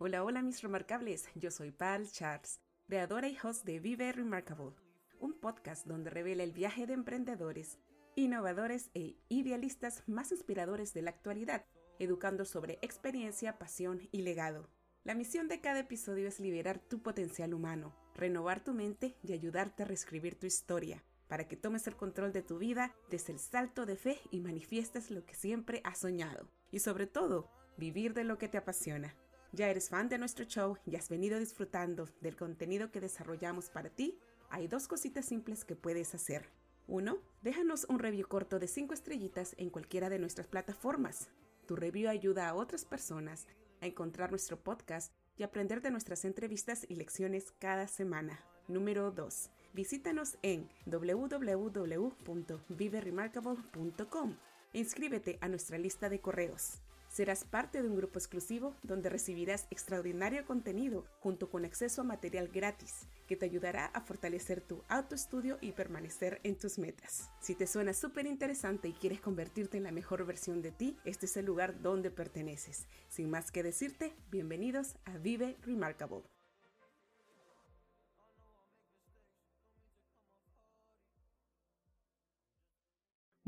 Hola, hola mis remarcables, yo soy Pal Charles, creadora y host de Vive Remarkable, un podcast donde revela el viaje de emprendedores, innovadores e idealistas más inspiradores de la actualidad, educando sobre experiencia, pasión y legado. La misión de cada episodio es liberar tu potencial humano, renovar tu mente y ayudarte a reescribir tu historia, para que tomes el control de tu vida desde el salto de fe y manifiestes lo que siempre has soñado. Y sobre todo, vivir de lo que te apasiona. Ya eres fan de nuestro show y has venido disfrutando del contenido que desarrollamos para ti. Hay dos cositas simples que puedes hacer. Uno, déjanos un review corto de 5 estrellitas en cualquiera de nuestras plataformas. Tu review ayuda a otras personas a encontrar nuestro podcast y aprender de nuestras entrevistas y lecciones cada semana. Número 2. Visítanos en www.viveremarkable.com e inscríbete a nuestra lista de correos. Serás parte de un grupo exclusivo donde recibirás extraordinario contenido junto con acceso a material gratis que te ayudará a fortalecer tu autoestudio y permanecer en tus metas. Si te suena súper interesante y quieres convertirte en la mejor versión de ti, este es el lugar donde perteneces. Sin más que decirte, bienvenidos a Vive Remarkable.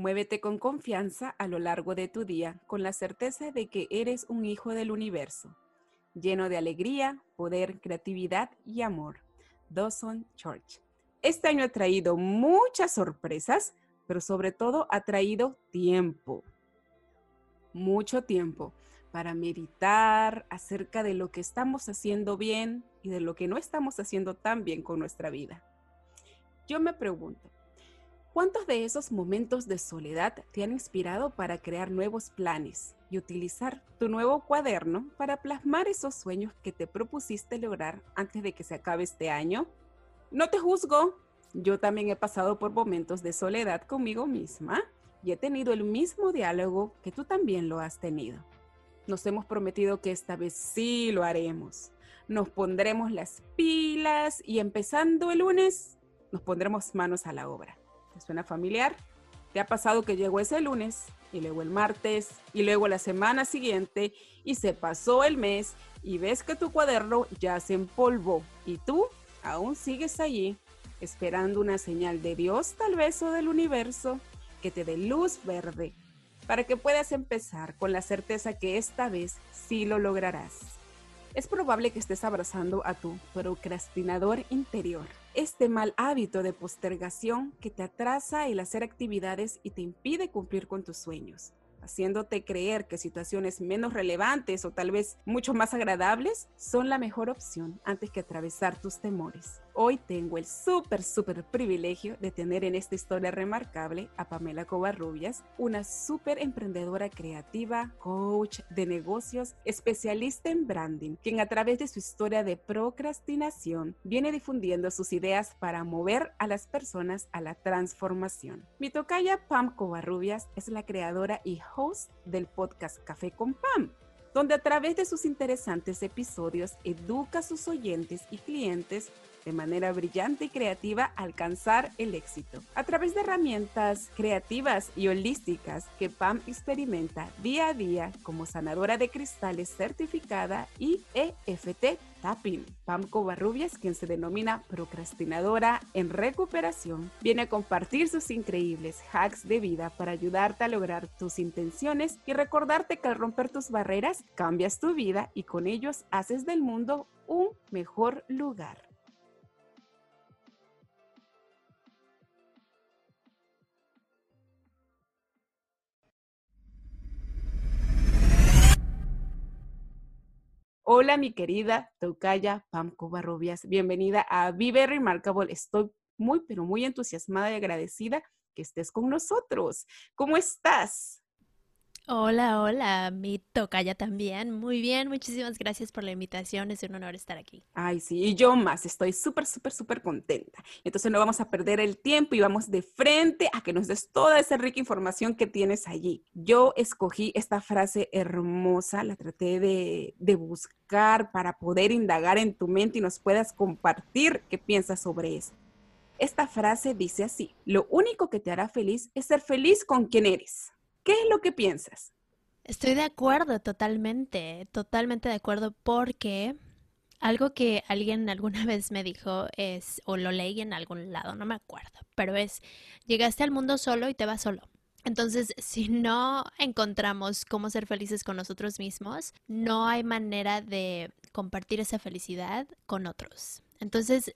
Muévete con confianza a lo largo de tu día con la certeza de que eres un hijo del universo, lleno de alegría, poder, creatividad y amor. Dawson Church. Este año ha traído muchas sorpresas, pero sobre todo ha traído tiempo, mucho tiempo para meditar acerca de lo que estamos haciendo bien y de lo que no estamos haciendo tan bien con nuestra vida. Yo me pregunto, ¿Cuántos de esos momentos de soledad te han inspirado para crear nuevos planes y utilizar tu nuevo cuaderno para plasmar esos sueños que te propusiste lograr antes de que se acabe este año? No te juzgo, yo también he pasado por momentos de soledad conmigo misma y he tenido el mismo diálogo que tú también lo has tenido. Nos hemos prometido que esta vez sí lo haremos. Nos pondremos las pilas y empezando el lunes nos pondremos manos a la obra suena familiar? ¿Te ha pasado que llegó ese lunes y luego el martes y luego la semana siguiente y se pasó el mes y ves que tu cuaderno ya se empolvó y tú aún sigues allí esperando una señal de Dios tal vez o del universo que te dé luz verde para que puedas empezar con la certeza que esta vez sí lo lograrás? Es probable que estés abrazando a tu procrastinador interior este mal hábito de postergación que te atrasa el hacer actividades y te impide cumplir con tus sueños haciéndote creer que situaciones menos relevantes o tal vez mucho más agradables son la mejor opción antes que atravesar tus temores. Hoy tengo el súper, súper privilegio de tener en esta historia remarcable a Pamela Covarrubias, una súper emprendedora creativa, coach de negocios, especialista en branding, quien a través de su historia de procrastinación viene difundiendo sus ideas para mover a las personas a la transformación. Mi tocaya Pam Covarrubias es la creadora y host del podcast Café con Pam, donde a través de sus interesantes episodios educa a sus oyentes y clientes de manera brillante y creativa alcanzar el éxito. A través de herramientas creativas y holísticas que Pam experimenta día a día como sanadora de cristales certificada y EFT Tapping. Pam Covarrubias, quien se denomina procrastinadora en recuperación, viene a compartir sus increíbles hacks de vida para ayudarte a lograr tus intenciones y recordarte que al romper tus barreras cambias tu vida y con ellos haces del mundo un mejor lugar. Hola, mi querida Tocaya Pam Covarrubias. Bienvenida a Vive Remarkable. Estoy muy, pero muy entusiasmada y agradecida que estés con nosotros. ¿Cómo estás? Hola, hola, mi tocaya también. Muy bien, muchísimas gracias por la invitación. Es un honor estar aquí. Ay, sí, y yo más. Estoy súper, súper, súper contenta. Entonces no vamos a perder el tiempo y vamos de frente a que nos des toda esa rica información que tienes allí. Yo escogí esta frase hermosa, la traté de, de buscar para poder indagar en tu mente y nos puedas compartir qué piensas sobre eso. Esta frase dice así, lo único que te hará feliz es ser feliz con quien eres. ¿Qué es lo que piensas? Estoy de acuerdo totalmente, totalmente de acuerdo porque algo que alguien alguna vez me dijo es, o lo leí en algún lado, no me acuerdo, pero es, llegaste al mundo solo y te vas solo. Entonces, si no encontramos cómo ser felices con nosotros mismos, no hay manera de compartir esa felicidad con otros. Entonces,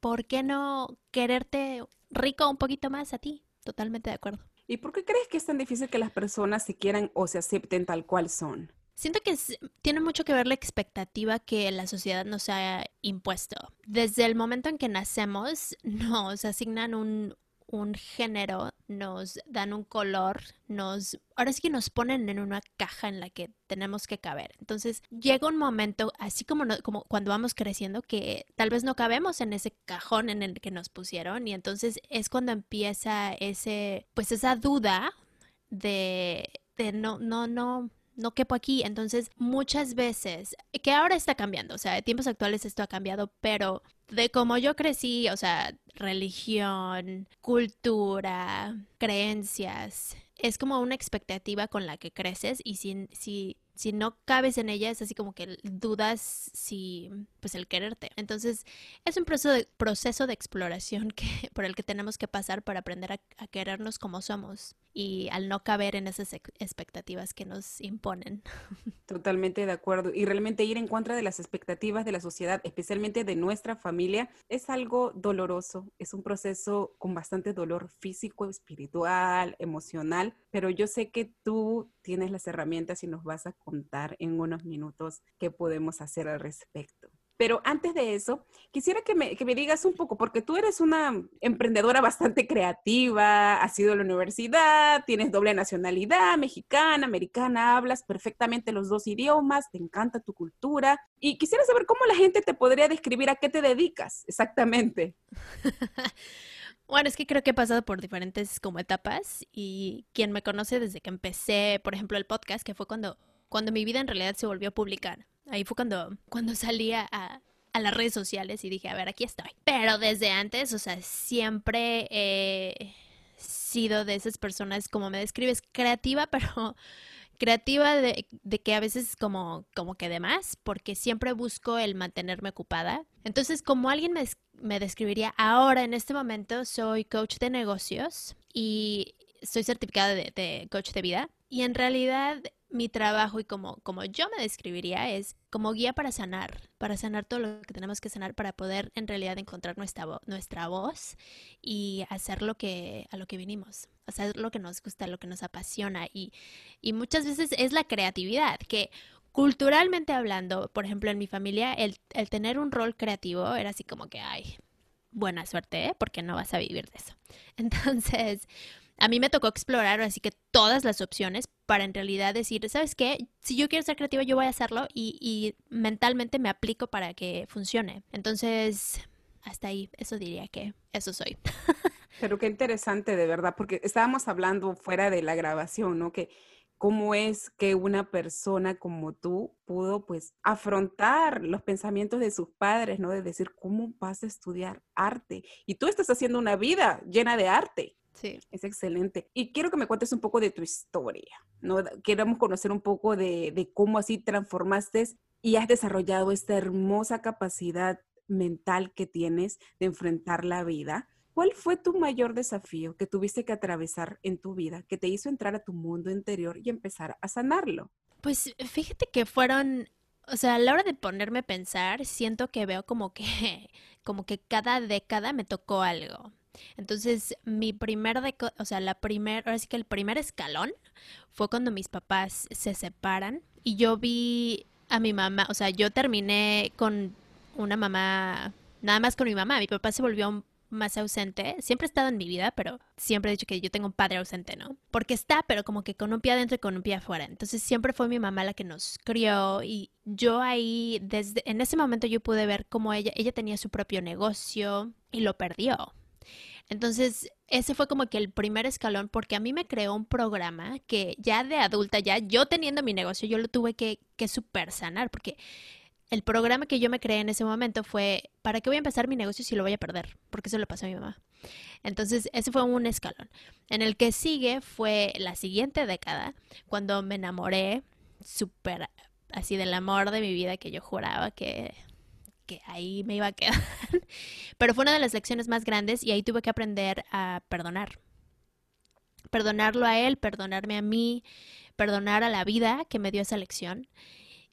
¿por qué no quererte rico un poquito más a ti? Totalmente de acuerdo. ¿Y por qué crees que es tan difícil que las personas se quieran o se acepten tal cual son? Siento que tiene mucho que ver la expectativa que la sociedad nos ha impuesto. Desde el momento en que nacemos, nos asignan un, un género, nos dan un color, nos, ahora sí que nos ponen en una caja en la que tenemos que caber. Entonces llega un momento, así como, como cuando vamos creciendo, que tal vez no cabemos en ese cajón en el que nos pusieron y entonces es cuando empieza ese, pues esa duda de, de no, no, no, no quepo aquí. Entonces, muchas veces, que ahora está cambiando, o sea, en tiempos actuales esto ha cambiado, pero de cómo yo crecí, o sea, religión, cultura, creencias, es como una expectativa con la que creces y si, si si no cabes en ella es así como que dudas si pues el quererte. Entonces es un proceso de, proceso de exploración que, por el que tenemos que pasar para aprender a, querernos como somos y al no caber en esas expectativas que nos imponen. Totalmente de acuerdo. Y realmente ir en contra de las expectativas de la sociedad, especialmente de nuestra familia, es algo doloroso. Es un proceso con bastante dolor físico, espiritual, emocional, pero yo sé que tú tienes las herramientas y nos vas a contar en unos minutos qué podemos hacer al respecto. Pero antes de eso, quisiera que me, que me, digas un poco, porque tú eres una emprendedora bastante creativa, has ido a la universidad, tienes doble nacionalidad, mexicana, americana, hablas perfectamente los dos idiomas, te encanta tu cultura. Y quisiera saber cómo la gente te podría describir a qué te dedicas exactamente. Bueno, es que creo que he pasado por diferentes como etapas y quien me conoce desde que empecé, por ejemplo, el podcast, que fue cuando, cuando mi vida en realidad se volvió a publicar. Ahí fue cuando, cuando salía a, a las redes sociales y dije, a ver, aquí estoy. Pero desde antes, o sea, siempre he sido de esas personas, como me describes, creativa, pero creativa de, que a veces como, como que de más, porque siempre busco el mantenerme ocupada. Entonces, como alguien me, me describiría ahora, en este momento, soy coach de negocios y soy certificada de coach de vida. Y en realidad mi trabajo y como, como yo me describiría es como guía para sanar, para sanar todo lo que tenemos que sanar para poder en realidad encontrar nuestra, nuestra voz y hacer lo que, a lo que vinimos, hacer lo que nos gusta, lo que nos apasiona y, y muchas veces es la creatividad, que culturalmente hablando, por ejemplo en mi familia, el, el tener un rol creativo era así como que, ay, buena suerte, ¿eh? porque no vas a vivir de eso. Entonces, a mí me tocó explorar así que todas las opciones para en realidad decir, ¿sabes qué? Si yo quiero ser creativa, yo voy a hacerlo y, y mentalmente me aplico para que funcione. Entonces, hasta ahí, eso diría que eso soy. Pero qué interesante, de verdad, porque estábamos hablando fuera de la grabación, ¿no? Que cómo es que una persona como tú pudo pues afrontar los pensamientos de sus padres, ¿no? De decir, ¿cómo vas a estudiar arte? Y tú estás haciendo una vida llena de arte. Sí. Es excelente. Y quiero que me cuentes un poco de tu historia, ¿no? Queremos conocer un poco de, de cómo así transformaste y has desarrollado esta hermosa capacidad mental que tienes de enfrentar la vida. ¿Cuál fue tu mayor desafío que tuviste que atravesar en tu vida que te hizo entrar a tu mundo interior y empezar a sanarlo? Pues fíjate que fueron, o sea, a la hora de ponerme a pensar, siento que veo como que, como que cada década me tocó algo. Entonces, mi primer, o sea, la primer, ahora sí que el primer escalón fue cuando mis papás se separan y yo vi a mi mamá, o sea, yo terminé con una mamá, nada más con mi mamá, mi papá se volvió más ausente, siempre ha estado en mi vida, pero siempre he dicho que yo tengo un padre ausente, ¿no? Porque está, pero como que con un pie adentro y con un pie afuera. Entonces siempre fue mi mamá la que nos crió y yo ahí, desde, en ese momento yo pude ver cómo ella, ella tenía su propio negocio y lo perdió. Entonces, ese fue como que el primer escalón porque a mí me creó un programa que ya de adulta, ya yo teniendo mi negocio, yo lo tuve que, que super sanar porque el programa que yo me creé en ese momento fue, ¿para qué voy a empezar mi negocio si lo voy a perder? Porque eso le pasó a mi mamá. Entonces, ese fue un escalón. En el que sigue fue la siguiente década, cuando me enamoré súper así del amor de mi vida que yo juraba que, que ahí me iba a quedar. Pero fue una de las lecciones más grandes y ahí tuve que aprender a perdonar. Perdonarlo a él, perdonarme a mí, perdonar a la vida que me dio esa lección.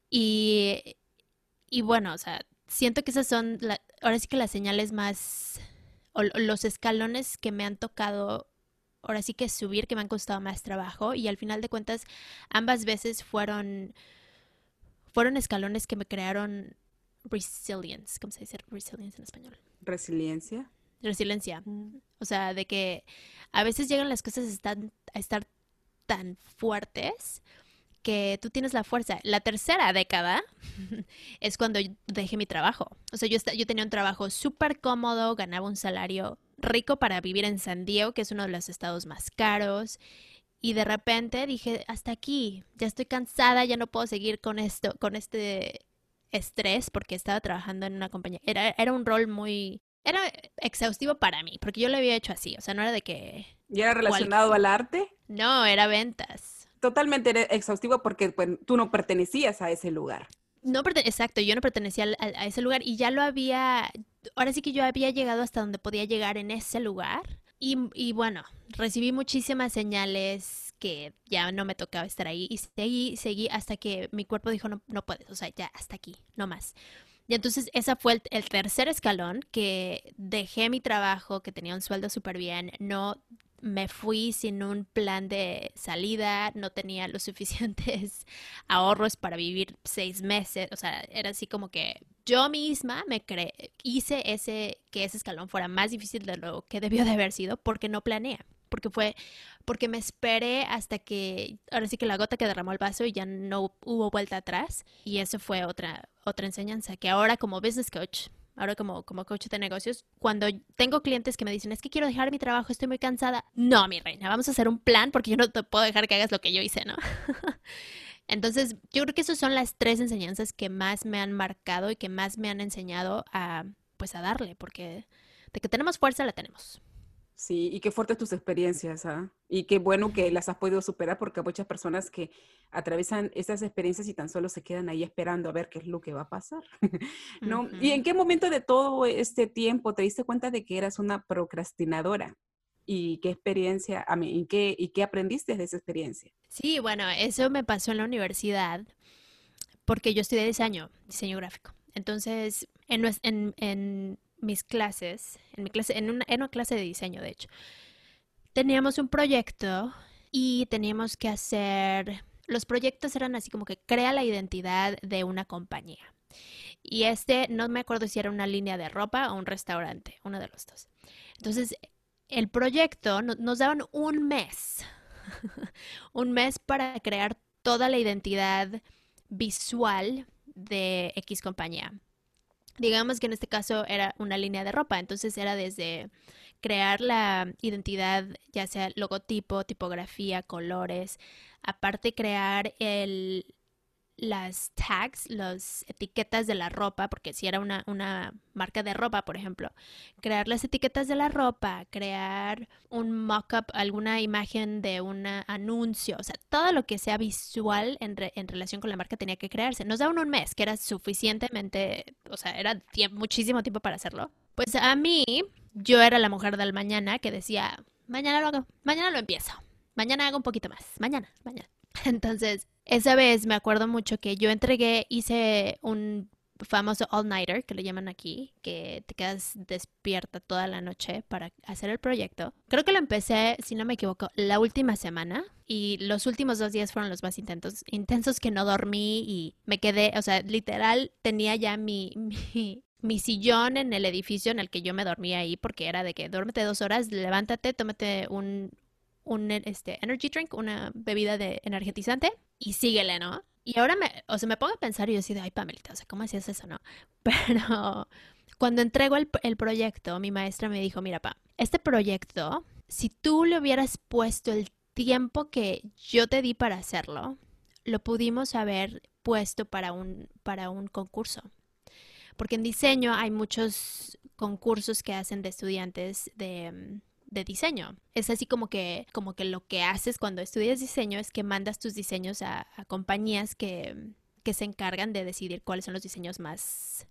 Y, y bueno, o sea, siento que esas son, ahora sí que las señales más, los escalones que me han tocado, ahora sí que subir, que me han costado más trabajo. Y al final de cuentas, ambas veces fueron, fueron escalones que me crearon resilience. ¿Cómo se dice resilience en español? Resiliencia. Resiliencia. Mm. O sea, de que a veces llegan las cosas a estar tan fuertes que tú tienes la fuerza. La tercera década es cuando dejé mi trabajo. O sea, yo, yo tenía un trabajo súper cómodo, ganaba un salario rico para vivir en San Diego, que es uno de los estados más caros. Y de repente dije, hasta aquí, ya estoy cansada, ya no puedo seguir con esto, con este estrés, porque estaba trabajando en una compañía. Era, era un rol muy, era exhaustivo para mí, porque yo lo había hecho así, o sea, no era de que... ¿Y era relacionado al arte? No, era ventas totalmente exhaustivo porque pues, tú no pertenecías a ese lugar. No, exacto, yo no pertenecía a, ese lugar y ya lo había, ahora sí que yo había llegado hasta donde podía llegar en ese lugar y, y bueno, recibí muchísimas señales que ya no me tocaba estar ahí y seguí, seguí hasta que mi cuerpo dijo no, no puedes, o sea, ya hasta aquí, no más. Y entonces ese fue el, tercer escalón, que dejé mi trabajo, que tenía un sueldo súper bien, no me fui sin un plan de salida, no tenía los suficientes ahorros para vivir seis meses, o sea, era así como que yo misma me cre hice ese, que ese escalón fuera más difícil de lo que debió de haber sido porque no planeé, porque fue, porque me esperé hasta que, ahora sí que la gota que derramó el vaso y ya no hubo vuelta atrás y eso fue otra, otra enseñanza, que ahora como business coach ahora como, como coach de negocios, cuando tengo clientes que me dicen, es que quiero dejar mi trabajo, estoy muy cansada. No, mi reina, vamos a hacer un plan porque yo no te puedo dejar que hagas lo que yo hice, ¿no? Entonces, yo creo que esas son las tres enseñanzas que más me han marcado y que más me han enseñado a, pues, a darle, porque de que tenemos fuerza, la tenemos. Sí, y qué fuertes tus experiencias, ¿ah? Y qué bueno que las has podido superar porque hay muchas personas que atraviesan esas experiencias y tan solo se quedan ahí esperando a ver qué es lo que va a pasar, ¿no? ¿Y en qué momento de todo este tiempo te diste cuenta de que eras una procrastinadora? ¿Y qué experiencia, a mí, ¿y qué, y qué aprendiste de esa experiencia? Sí, bueno, eso me pasó en la universidad porque yo estudié diseño, diseño gráfico. Entonces, en, en, en mis clases, en mi clase, en una, en una clase de diseño, de hecho, teníamos un proyecto y teníamos que hacer, los proyectos eran así como que crea la identidad de una compañía. Y este, no me acuerdo si era una línea de ropa o un restaurante, uno de los dos. Entonces, el proyecto nos daban un mes, un mes para crear toda la identidad visual de X compañía. Digamos que en este caso era una línea de ropa, entonces era desde crear la identidad, ya sea logotipo, tipografía, colores, aparte crear el, las tags, las etiquetas de la ropa, porque si era una, una, marca de ropa, por ejemplo, crear las etiquetas de la ropa, crear un mock-up, alguna imagen de un anuncio, o sea, todo lo que sea visual en, en, relación con la marca tenía que crearse. Nos daban un mes, que era suficientemente, o sea, era muchísimo tiempo para hacerlo. Pues a mí, yo era la mujer del mañana que decía, mañana lo hago, mañana lo empiezo, mañana hago un poquito más, mañana, mañana. Entonces, esa vez me acuerdo mucho que yo entregué, hice un famoso all-nighter, que le llaman aquí, que te quedas despierta toda la noche para hacer el proyecto. Creo que lo empecé, si no me equivoco, la última semana y los últimos dos días fueron los más intensos, intensos que no dormí y me quedé, o sea, literal tenía ya mi, mi, mi sillón en el edificio en el que yo me dormía ahí porque era de que duérmete dos horas, levántate, tómate un, un este, energy drink, una bebida de energetizante y síguele, ¿no? Y ahora me, o sea, me pongo a pensar y yo decía, ay, Pamelita, o sea, ¿cómo hacías eso, no? Pero cuando entrego el, el proyecto, mi maestra me dijo, mira, pa, este proyecto, si tú le hubieras puesto el tiempo que yo te di para hacerlo, lo pudimos haber puesto para un, para un concurso. Porque en diseño hay muchos concursos que hacen de estudiantes de, de diseño. Es así como que, como que lo que haces cuando estudias diseño es que mandas tus diseños a, compañías que, que se encargan de decidir cuáles son los diseños más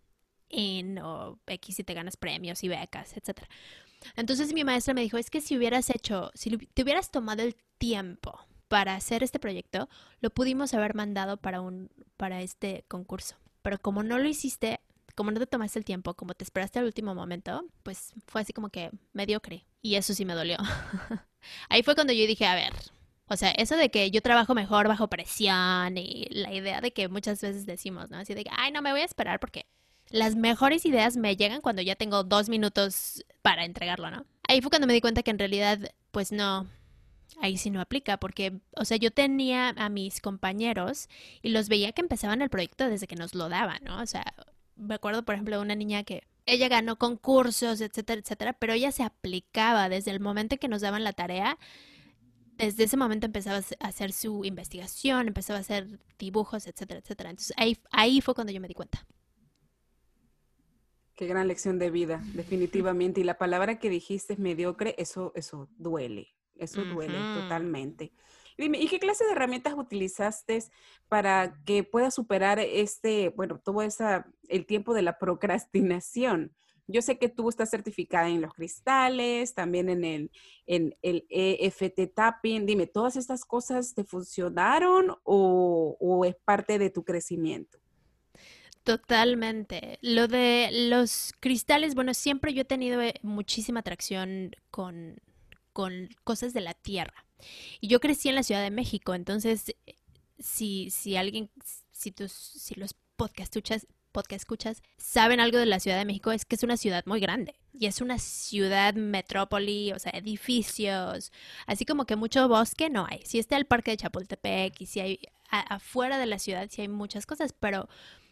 in o X si te ganas premios y becas, etc. Entonces mi maestra me dijo, es que si hubieras hecho, si te hubieras tomado el tiempo para hacer este proyecto, lo pudimos haber mandado para un, para este concurso. Pero como no lo hiciste, como no te tomaste el tiempo, como te esperaste al último momento, pues fue así como que mediocre. Y eso sí me dolió. Ahí fue cuando yo dije, a ver, o sea, eso de que yo trabajo mejor bajo presión y la idea de que muchas veces decimos, ¿no? Así de que, ay, no me voy a esperar porque las mejores ideas me llegan cuando ya tengo dos minutos para entregarlo, ¿no? Ahí fue cuando me di cuenta que en realidad, pues no, ahí sí no aplica, porque, o sea, yo tenía a mis compañeros y los veía que empezaban el proyecto desde que nos lo daban, ¿no? O sea, me acuerdo, por ejemplo, de una niña que ella ganó concursos, etcétera, etcétera, pero ella se aplicaba desde el momento que nos daban la tarea. Desde ese momento empezaba a hacer su investigación, empezaba a hacer dibujos, etcétera, etcétera. Entonces ahí, ahí fue cuando yo me di cuenta. Qué gran lección de vida, definitivamente. Y la palabra que dijiste es mediocre, eso, eso duele, eso duele totalmente. Dime, ¿y qué clase de herramientas utilizaste para que puedas superar este, bueno, todo esa, el tiempo de la procrastinación? Yo sé que tú estás certificada en los cristales, también en el, en el EFT tapping. Dime, ¿todas estas cosas te funcionaron o, o es parte de tu crecimiento? Totalmente. Lo de los cristales, bueno, siempre yo he tenido eh, muchísima atracción con, con cosas de la tierra. Y yo crecí en la Ciudad de México, entonces si, si alguien, si tus, si los podcast escuchas, podcast escuchas, saben algo de la Ciudad de México, es que es una ciudad muy grande. Y es una ciudad metrópoli, o sea, edificios, así como que mucho bosque no hay. Si está el parque de Chapultepec y si hay afuera de la ciudad, sí hay muchas cosas, pero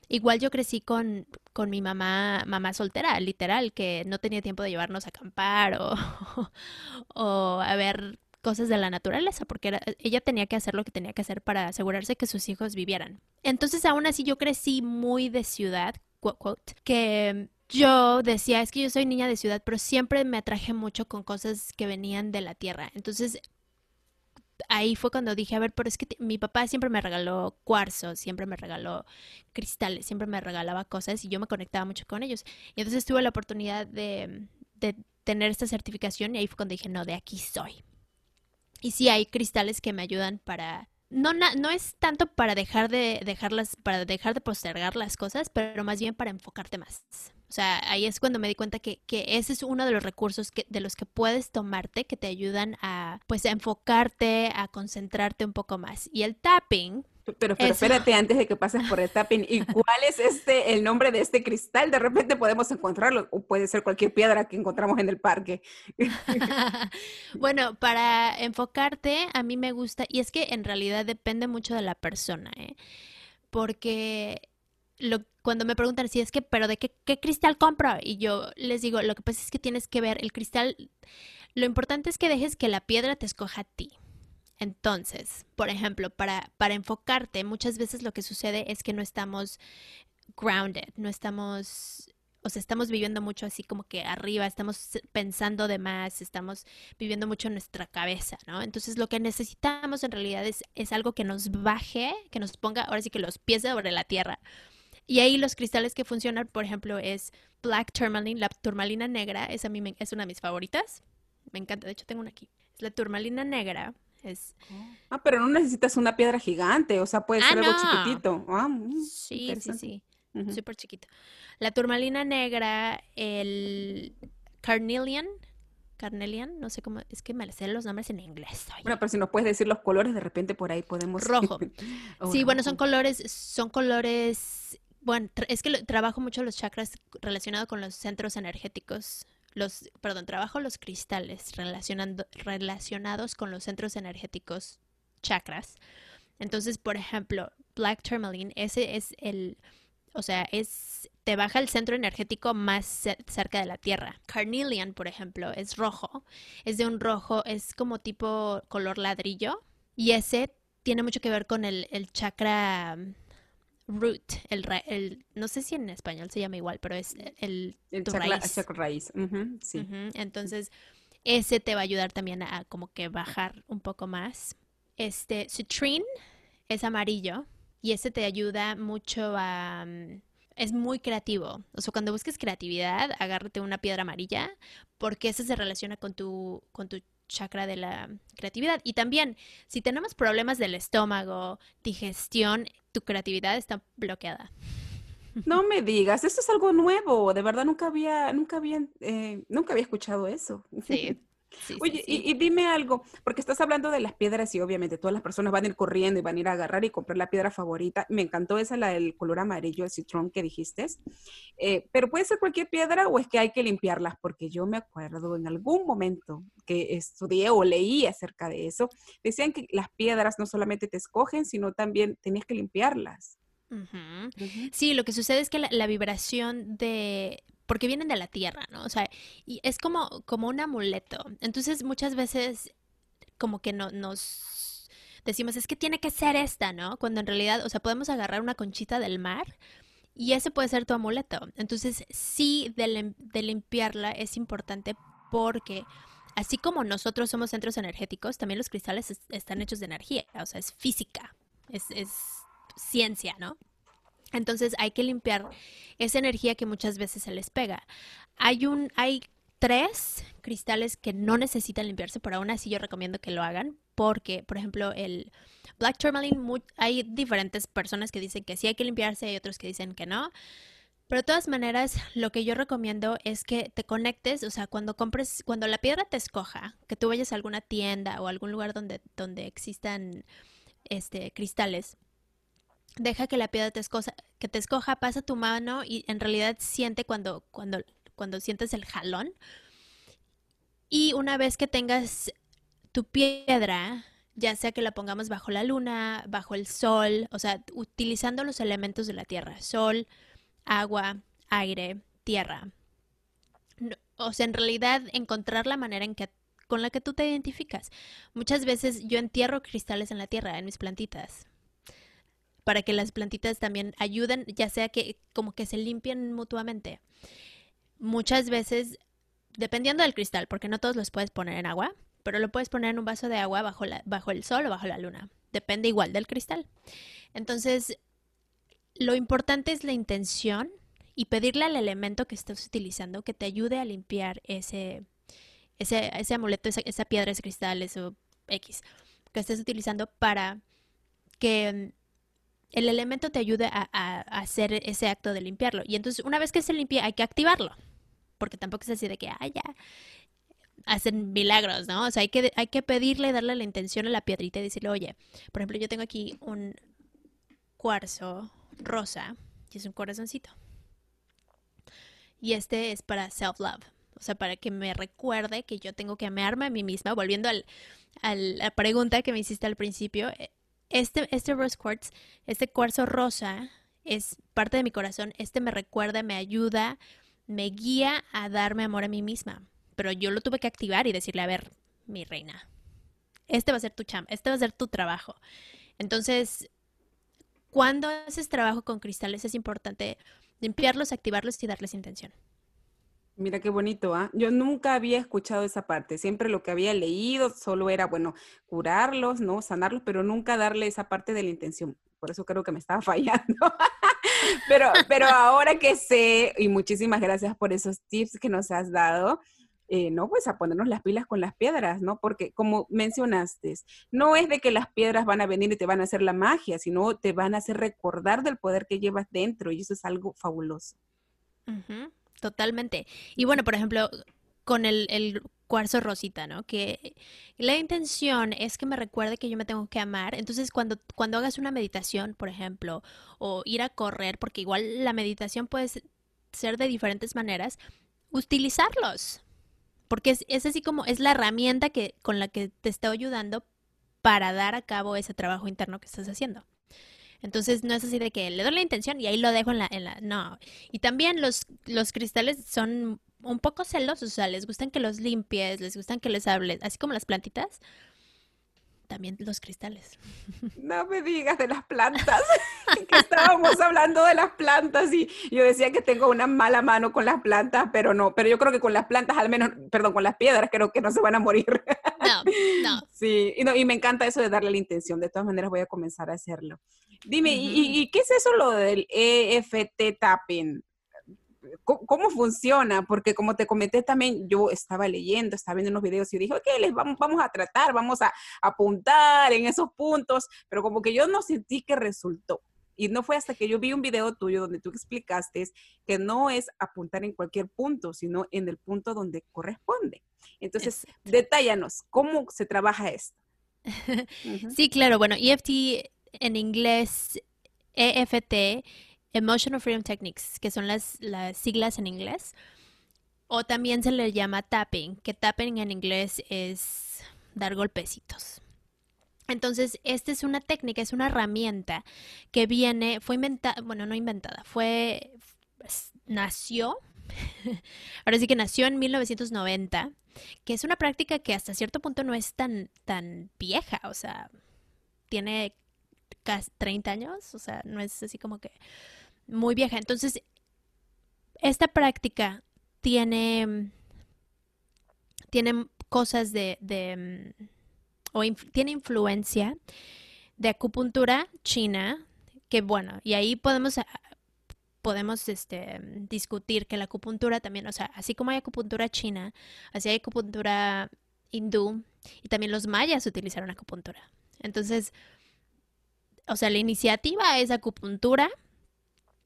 igual yo crecí con, con mi mamá, mamá soltera, literal, que no tenía tiempo de llevarnos a acampar o, o a ver cosas de la naturaleza, porque ella tenía que hacer lo que tenía que hacer para asegurarse que sus hijos vivieran. Entonces, aún así, yo crecí muy de ciudad, quote, que yo decía, es que yo soy niña de ciudad, pero siempre me atraje mucho con cosas que venían de la tierra. Entonces, ahí fue cuando dije, a ver, pero es que mi papá siempre me regaló cuarzo, siempre me regaló cristales, siempre me regalaba cosas y yo me conectaba mucho con ellos. Y entonces tuve la oportunidad de, de tener esta certificación y ahí fue cuando dije, no, de aquí soy. Y sí hay cristales que me ayudan para no, no es tanto para dejar de dejarlas, para dejar de postergar las cosas, pero más bien para enfocarte más. O sea, ahí es cuando me di cuenta que, que ese es uno de los recursos que, de los que puedes tomarte que te ayudan a, pues, a enfocarte, a concentrarte un poco más. Y el tapping, pero, espérate antes de que pases por el tapping. ¿Y cuál es este el nombre de este cristal? De repente podemos encontrarlo o puede ser cualquier piedra que encontramos en el parque. bueno, para enfocarte a mí me gusta y es que en realidad depende mucho de la persona, ¿eh? Porque lo, cuando me preguntan si es que, pero de qué, qué cristal compro y yo les digo, lo que pasa es que tienes que ver el cristal. Lo importante es que dejes que la piedra te escoja a ti. Entonces, por ejemplo, para, para enfocarte, muchas veces lo que sucede es que no estamos grounded, no estamos, o sea, estamos viviendo mucho así como que arriba, estamos pensando de más, estamos viviendo mucho en nuestra cabeza, ¿no? Entonces lo que necesitamos en realidad es, es algo que nos baje, que nos ponga ahora sí que los pies sobre la tierra. Y ahí los cristales que funcionan, por ejemplo, es Black Tourmaline, la turmalina negra, esa a mí es una de mis favoritas. Me encanta, de hecho tengo una aquí. Es la turmalina negra, Ah, pero no necesitas una piedra gigante, o sea, puede ah, ser algo chiquitito. Ah, mm, sí, sí, sí, súper chiquito. La turmalina negra, el carnelian, carnelian, no sé cómo, es que me sé los nombres en inglés. Bueno, pero si nos puedes decir los colores, de repente por ahí podemos... Rojo. sí, bueno, son colores, son colores, bueno, es que trabajo mucho los chakras relacionados con los centros energéticos los, perdón, trabajo los cristales relacionando, relacionados con los centros energéticos chakras. Entonces, por ejemplo, Black Tourmaline, ese es el, o sea, es, te baja el centro energético más cerca de la Tierra. Carnelian, por ejemplo, es rojo, es de un rojo, es como tipo color ladrillo, y ese tiene mucho que ver con el, el chakra root, el, el, no sé si en español se llama igual, pero es el, el raíz. sí. Entonces, ese te va a ayudar también a, como que bajar un poco más. Este, citrine es amarillo y ese te ayuda mucho a... Mm, es muy creativo. O sea, cuando busques creatividad, agárrate una piedra amarilla porque ese se relaciona con tu, con tu chakra de la creatividad. Y también, si tenemos problemas del estómago, digestión, tu creatividad está bloqueada. No me digas, eso es algo nuevo. De verdad nunca había, nunca había, eh, nunca había escuchado eso. Sí. Oye, Y, dime algo, porque estás hablando de las piedras y obviamente todas las personas van a ir corriendo y van a ir a agarrar y comprar la piedra favorita. Me encantó esa, la del color amarillo, el citrón que dijiste. Eh, pero puede ser cualquier piedra o es que hay que limpiarlas, porque yo me acuerdo en algún momento que estudié o leí acerca de eso, decían que las piedras no solamente te escogen, sino también tenías que limpiarlas. Sí, lo que sucede es que la, vibración de porque vienen de la tierra, ¿no? O sea, y es como, como un amuleto. Entonces, muchas veces, como que no, nos decimos, es que tiene que ser esta, ¿no? Cuando en realidad, o sea, podemos agarrar una conchita del mar y ese puede ser tu amuleto. Entonces, sí, de, de limpiarla es importante porque así como nosotros somos centros energéticos, también los cristales están hechos de energía, o sea, es física, es, es ciencia, ¿no? Entonces hay que limpiar esa energía que muchas veces se les pega. Hay un, hay tres cristales que no necesitan limpiarse, pero aún así yo recomiendo que lo hagan, porque, por ejemplo, el Black Tourmaline, hay diferentes personas que dicen que sí hay que limpiarse y otros que dicen que no. Pero de todas maneras, lo que yo recomiendo es que te conectes, o sea, cuando compres, cuando la piedra te escoja, que tú vayas a alguna tienda o algún lugar donde, donde existan este, cristales, deja que la piedra te escoja, que te escoja, pasa tu mano y en realidad siente cuando, cuando, cuando sientes el jalón. Y una vez que tengas tu piedra, ya sea que la pongamos bajo la luna, bajo el sol, o sea, utilizando los elementos de la tierra, sol, agua, aire, tierra. o sea, en realidad encontrar la manera en que con la que tú te identificas. Muchas veces yo entierro cristales en la tierra, en mis plantitas para que las plantitas también ayuden, ya sea que como que se limpien mutuamente. Muchas veces, dependiendo del cristal, porque no todos los puedes poner en agua, pero lo puedes poner en un vaso de agua bajo, la, bajo el sol o bajo la luna. Depende igual del cristal. Entonces, lo importante es la intención y pedirle al elemento que estés utilizando que te ayude a limpiar ese, ese, ese amuleto, esa, esa piedra, ese cristal, eso X que estés utilizando para que el elemento te ayude a, hacer ese acto de limpiarlo. Y entonces, una vez que se limpie, hay que activarlo. Porque tampoco es así de que, ay, ya, hacen milagros, ¿no? O sea, hay que, hay que pedirle, darle la intención a la piedrita y decirle, oye, por ejemplo, yo tengo aquí un cuarzo rosa, y es un corazoncito. Y este es para self-love. O sea, para que me recuerde que yo tengo que amarme a mí misma. Volviendo al, a la pregunta que me hiciste al principio, eh, este, este rose quartz, este cuarzo rosa, es parte de mi corazón. Este me recuerda, me ayuda, me guía a darme amor a mí misma. Pero yo lo tuve que activar y decirle, a ver, mi reina, este va a ser tu chamba, este va a ser tu trabajo. Entonces, cuando haces trabajo con cristales es importante limpiarlos, activarlos y darles intención. Mira qué bonito, ¿ah? Yo nunca había escuchado esa parte. Siempre lo que había leído solo era, bueno, curarlos, ¿no? Sanarlos, pero nunca darle esa parte de la intención. Por eso creo que me estaba fallando. pero, pero ahora que sé, y muchísimas gracias por esos tips que nos has dado, eh, no, pues a ponernos las pilas con las piedras, ¿no? Porque como mencionaste, no es de que las piedras van a venir y te van a hacer la magia, sino te van a hacer recordar del poder que llevas dentro y eso es algo fabuloso. Totalmente. Y bueno, por ejemplo, con el, cuarzo rosita, ¿no? Que la intención es que me recuerde que yo me tengo que amar. Entonces, cuando, cuando hagas una meditación, por ejemplo, o ir a correr, porque igual la meditación puede ser de diferentes maneras, utilizarlos. Porque es, es así como, es la herramienta que, con la que te está ayudando para dar a cabo ese trabajo interno que estás haciendo. Entonces no es así de que le doy la intención y ahí lo dejo en la... En la no. Y también los, los cristales son un poco celosos, o sea, les gustan que los limpies, les gustan que les hables, así como las plantitas. también los cristales. No me digas de las plantas, que estábamos hablando de las plantas y yo decía que tengo una mala mano con las plantas, pero no, pero yo creo que con las plantas al menos, perdón, con las piedras creo que no se van a morir. No, no. Sí, y, no, y me encanta eso de darle la intención, de todas maneras voy a comenzar a hacerlo. Dime, ¿y, y, qué es eso lo del EFT tapping? ¿Cómo, funciona? Porque como te comenté también, yo estaba leyendo, estaba viendo unos videos y dije, ok, les vamos, vamos a tratar, vamos a apuntar en esos puntos, pero como que yo no sentí que resultó. Y no fue hasta que yo vi un video tuyo donde tú explicaste que no es apuntar en cualquier punto, sino en el punto donde corresponde. Entonces, detállanos, ¿cómo se trabaja esto? Sí, claro. Bueno, EFT en inglés, EFT Emotional Freedom Techniques, que son las, las siglas en inglés. O también se le llama tapping, que tapping en inglés es dar golpecitos. Entonces, esta es una técnica, es una herramienta que viene, fue inventada, bueno, no inventada, fue, nació, ahora sí que nació en 1990, que es una práctica que hasta cierto punto no es tan, tan vieja, o sea, tiene casi 30 años, o sea, no es así como que muy vieja. Entonces, esta práctica tiene, tiene cosas de, o tiene influencia de acupuntura china, que bueno, y ahí podemos podemos este, discutir que la acupuntura también, o sea, así como hay acupuntura china, así hay acupuntura hindú, y también los mayas utilizaron acupuntura. Entonces, o sea, la iniciativa es acupuntura,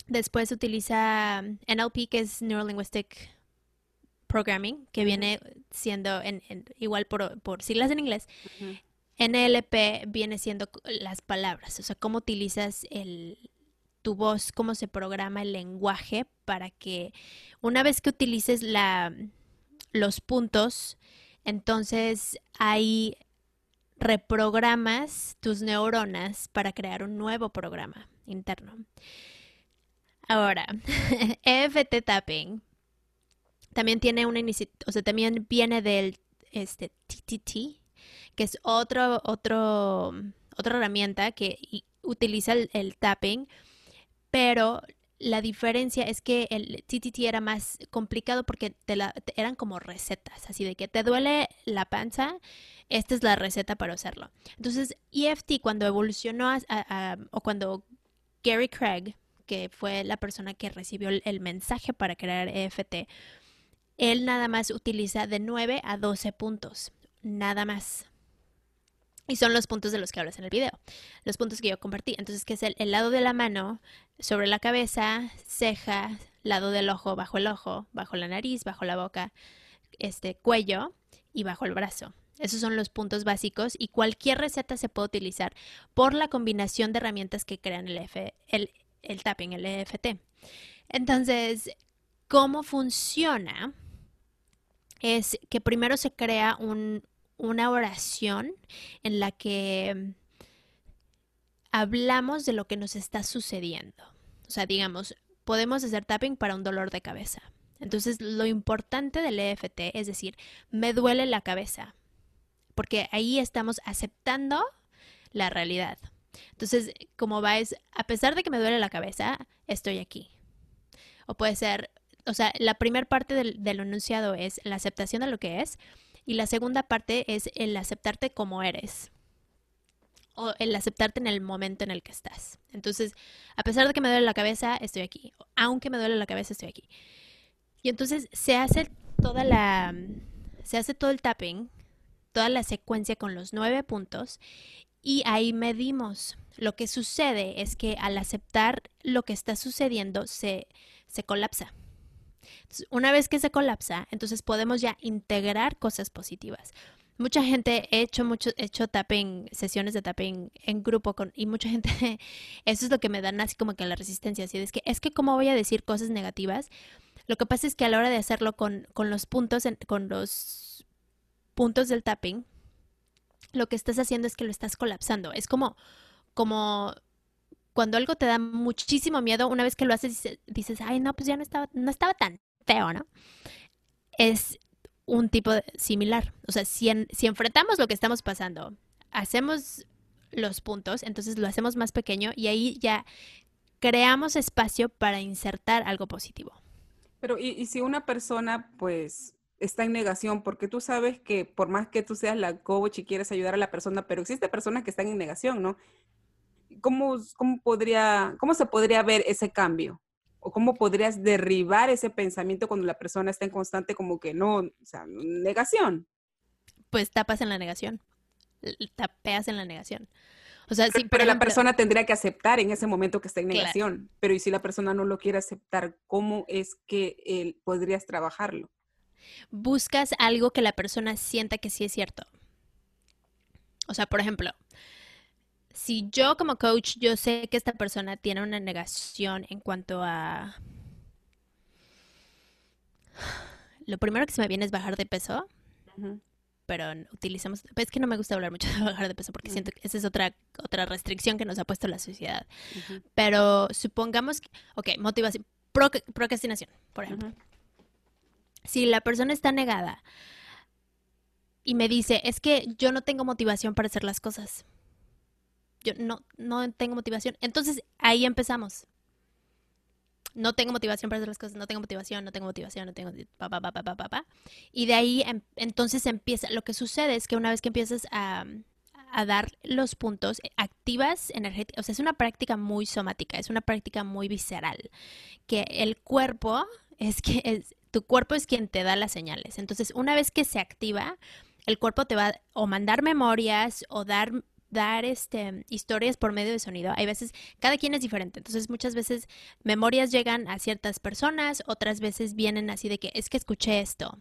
Después utiliza NLP, que es Neuro Linguistic Programming, que viene siendo en, igual por, por, siglas en inglés. NLP viene siendo las palabras, o sea, cómo utilizas el, tu voz, cómo se programa el lenguaje para que una vez que utilices la, los puntos, entonces ahí reprogramas tus neuronas para crear un nuevo programa interno. Ahora, EFT Tapping también tiene una iniciativa, o sea, también viene del este, TTT, que es otro, otra herramienta que utiliza el, tapping, pero la diferencia es que el TTT era más complicado porque te eran como recetas, así de que te duele la panza, esta es la receta para hacerlo. Entonces, EFT cuando evolucionó o cuando Gary Craig que fue la persona que recibió el, mensaje para crear EFT, él nada más utiliza de 9 a 12 puntos, nada más. Y son los puntos de los que hablas en el video, los puntos que yo compartí. Entonces, que es el, lado de la mano, sobre la cabeza, ceja, lado del ojo, bajo el ojo, bajo la nariz, bajo la boca, este cuello y bajo el brazo. Esos son los puntos básicos y cualquier receta se puede utilizar por la combinación de herramientas que crean el, el el tapping, el EFT. Entonces, ¿cómo funciona? Es que primero se crea una oración en la que hablamos de lo que nos está sucediendo. O sea, digamos, podemos hacer tapping para un dolor de cabeza. Entonces, lo importante del EFT es decir, me duele la cabeza, porque ahí estamos aceptando la realidad. Entonces, como va es, a pesar de que me duele la cabeza, estoy aquí. O puede ser, o sea, la primera parte del, del enunciado es la aceptación de lo que es y la segunda parte es el aceptarte como eres o el aceptarte en el momento en el que estás. Entonces, a pesar de que me duele la cabeza, estoy aquí. Aunque me duele la cabeza, estoy aquí. Y entonces se hace toda la, se hace todo el tapping, toda la secuencia con los nueve puntos y ahí medimos. Lo que sucede es que al aceptar lo que está sucediendo se, se colapsa. Una vez que se colapsa, entonces podemos ya integrar cosas positivas. Mucha gente he hecho mucho, he hecho tapping, sesiones de tapping en grupo con, y mucha gente, eso es lo que me dan así como que la resistencia, así es que, es que cómo voy a decir cosas negativas. Lo que pasa es que a la hora de hacerlo con, con los puntos, con los puntos del tapping, lo que estás haciendo es que lo estás colapsando. Es como, como cuando algo te da muchísimo miedo, una vez que lo haces dices, ay, no, pues ya no estaba, no estaba tan feo, ¿no? Es un tipo similar. O sea, si, enfrentamos lo que estamos pasando, hacemos los puntos, entonces lo hacemos más pequeño y ahí ya creamos espacio para insertar algo positivo. Pero, ¿y, y si una persona, pues, está en negación? Porque tú sabes que por más que tú seas la coach y quieres ayudar a la persona, pero existe personas que están en negación, ¿no? ¿Cómo, cómo, podría, ¿Cómo se podría ver ese cambio? ¿O cómo podrías derribar ese pensamiento cuando la persona está en constante como que no, o sea, negación? Pues tapas en la negación tapeas en la negación. O sea, pero, pero la persona tendría que aceptar en ese momento que está en negación. Pero y si la persona no lo quiere aceptar, ¿cómo es que él podrías trabajarlo? Buscas algo que la persona sienta que sí es cierto. O sea, por ejemplo, si yo como coach, yo sé que esta persona tiene una negación en cuanto a... Lo primero que se me viene es bajar de peso pero utilizamos, es que no me gusta hablar mucho de bajar de peso porque siento que esa es otra, otra restricción que nos ha puesto la sociedad. Pero supongamos, que, ok, motivación, procrastinación, por ejemplo. Si la persona está negada y me dice, es que yo no tengo motivación para hacer las cosas. Yo no, no tengo motivación. Entonces ahí empezamos no tengo motivación para hacer las cosas, no tengo motivación, no tengo motivación, no tengo pa, pa, pa, Y de ahí em, entonces empieza, lo que sucede es que una vez que empiezas a, a dar los puntos, eh, activas energética, o sea, es una práctica muy somática, es una práctica muy visceral, que el cuerpo es que es, tu cuerpo es quien te da las señales. Entonces, una vez que se activa, el cuerpo te va o mandar memorias o dar dar este, historias por medio de sonido. Hay veces, cada quien es diferente, entonces muchas veces memorias llegan a ciertas personas, otras veces vienen así de que es que escuché esto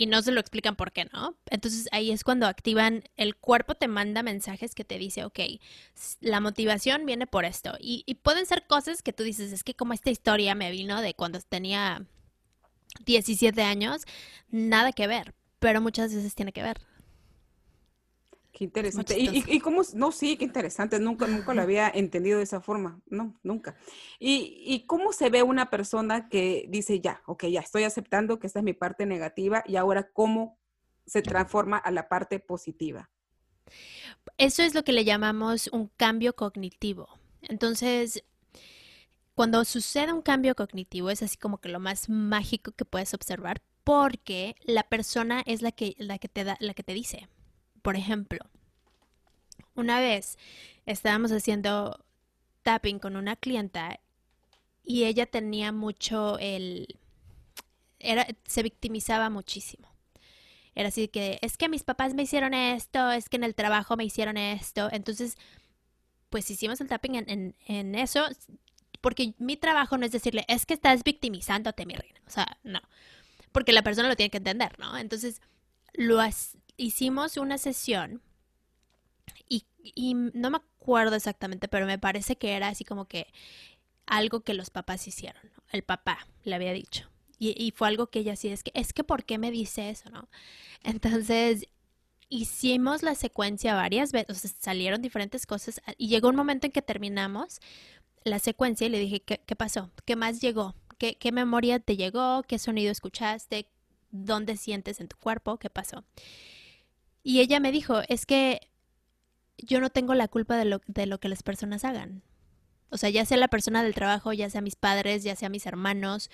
y no se lo explican por qué, ¿no? Entonces ahí es cuando activan, el cuerpo te manda mensajes que te dice, ok, la motivación viene por esto. Y, y pueden ser cosas que tú dices, es que como esta historia me vino de cuando tenía 17 años, nada que ver, pero muchas veces tiene que ver. Qué interesante. ¿Y, y, cómo? No, sí, qué interesante. Nunca, nunca lo había entendido de esa forma. No, nunca. ¿Y, ¿Y cómo se ve una persona que dice, ya, ok, ya estoy aceptando que esta es mi parte negativa y ahora cómo se transforma a la parte positiva? Eso es lo que le llamamos un cambio cognitivo. Entonces, cuando sucede un cambio cognitivo es así como que lo más mágico que puedes observar porque la persona es la que, la que, te, da, la que te dice, por ejemplo, una vez estábamos haciendo tapping con una clienta y ella tenía mucho el... Era, se victimizaba muchísimo. Era así que, es que mis papás me hicieron esto, es que en el trabajo me hicieron esto. Entonces, pues hicimos el tapping en, en, eso, porque mi trabajo no es decirle, es que estás victimizándote, mi reina. O sea, no. Porque la persona lo tiene que entender, ¿no? Entonces, lo, hicimos una sesión y, no me acuerdo exactamente, pero me parece que era así como que algo que los papás hicieron. El papá le había dicho. Y, fue algo que ella sí, es que, es que, ¿por qué me dice eso, no? Entonces, hicimos la secuencia varias veces, salieron diferentes cosas y llegó un momento en que terminamos la secuencia y le dije, ¿qué, qué pasó? ¿Qué más llegó? ¿Qué, ¿Qué memoria te llegó? ¿Qué sonido escuchaste? ¿Dónde sientes en tu cuerpo? ¿Qué pasó? Y ella me dijo, es que yo no tengo la culpa de lo, de lo que las personas hagan. O sea, ya sea la persona del trabajo, ya sea mis padres, ya sea mis hermanos,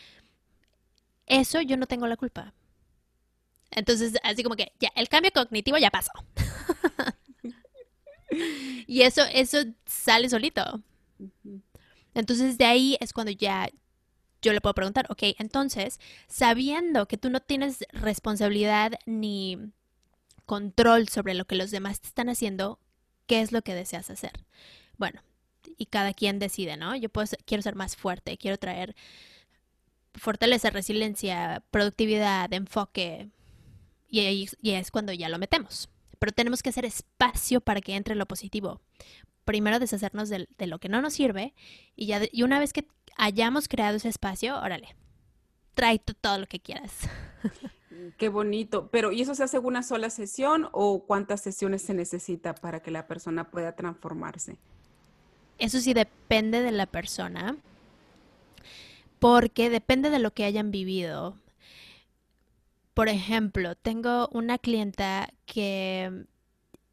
eso yo no tengo la culpa. Entonces, así como que ya, el cambio cognitivo ya pasó. y eso, eso sale solito. Entonces, de ahí es cuando ya yo le puedo preguntar, ok, entonces, sabiendo que tú no tienes responsabilidad ni control sobre lo que los demás te están haciendo, ¿qué es lo que deseas hacer? Bueno, y cada quien decide, ¿no? Yo puedo quiero ser más fuerte, quiero traer fortaleza, resiliencia, productividad, enfoque, y es cuando ya lo metemos. Pero tenemos que hacer espacio para que entre lo positivo. Primero deshacernos de, de lo que no nos sirve y, ya y una vez que hayamos creado ese espacio, órale, trae todo lo que quieras. Qué bonito. Pero, ¿y eso se hace en una sola sesión o cuántas sesiones se necesita para que la persona pueda transformarse? Eso sí depende de la persona, porque depende de lo que hayan vivido. Por ejemplo, tengo una clienta que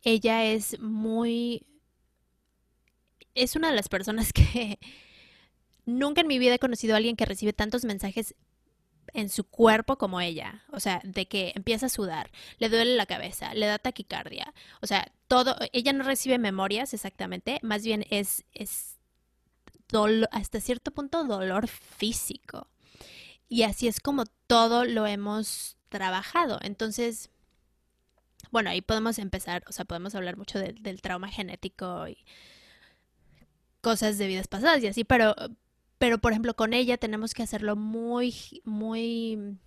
ella es muy... Es una de las personas que nunca en mi vida he conocido a alguien que recibe tantos mensajes en su cuerpo como ella. O sea, de que empieza a sudar, le duele la cabeza, le da taquicardia. O sea, todo, ella no recibe memorias exactamente, más bien es, es hasta cierto punto dolor físico. Y así es como todo lo hemos trabajado. Entonces, bueno, ahí podemos empezar, o sea, podemos hablar mucho del trauma genético y cosas de vidas pasadas y así, pero, pero por ejemplo con ella tenemos que hacerlo muy, muy,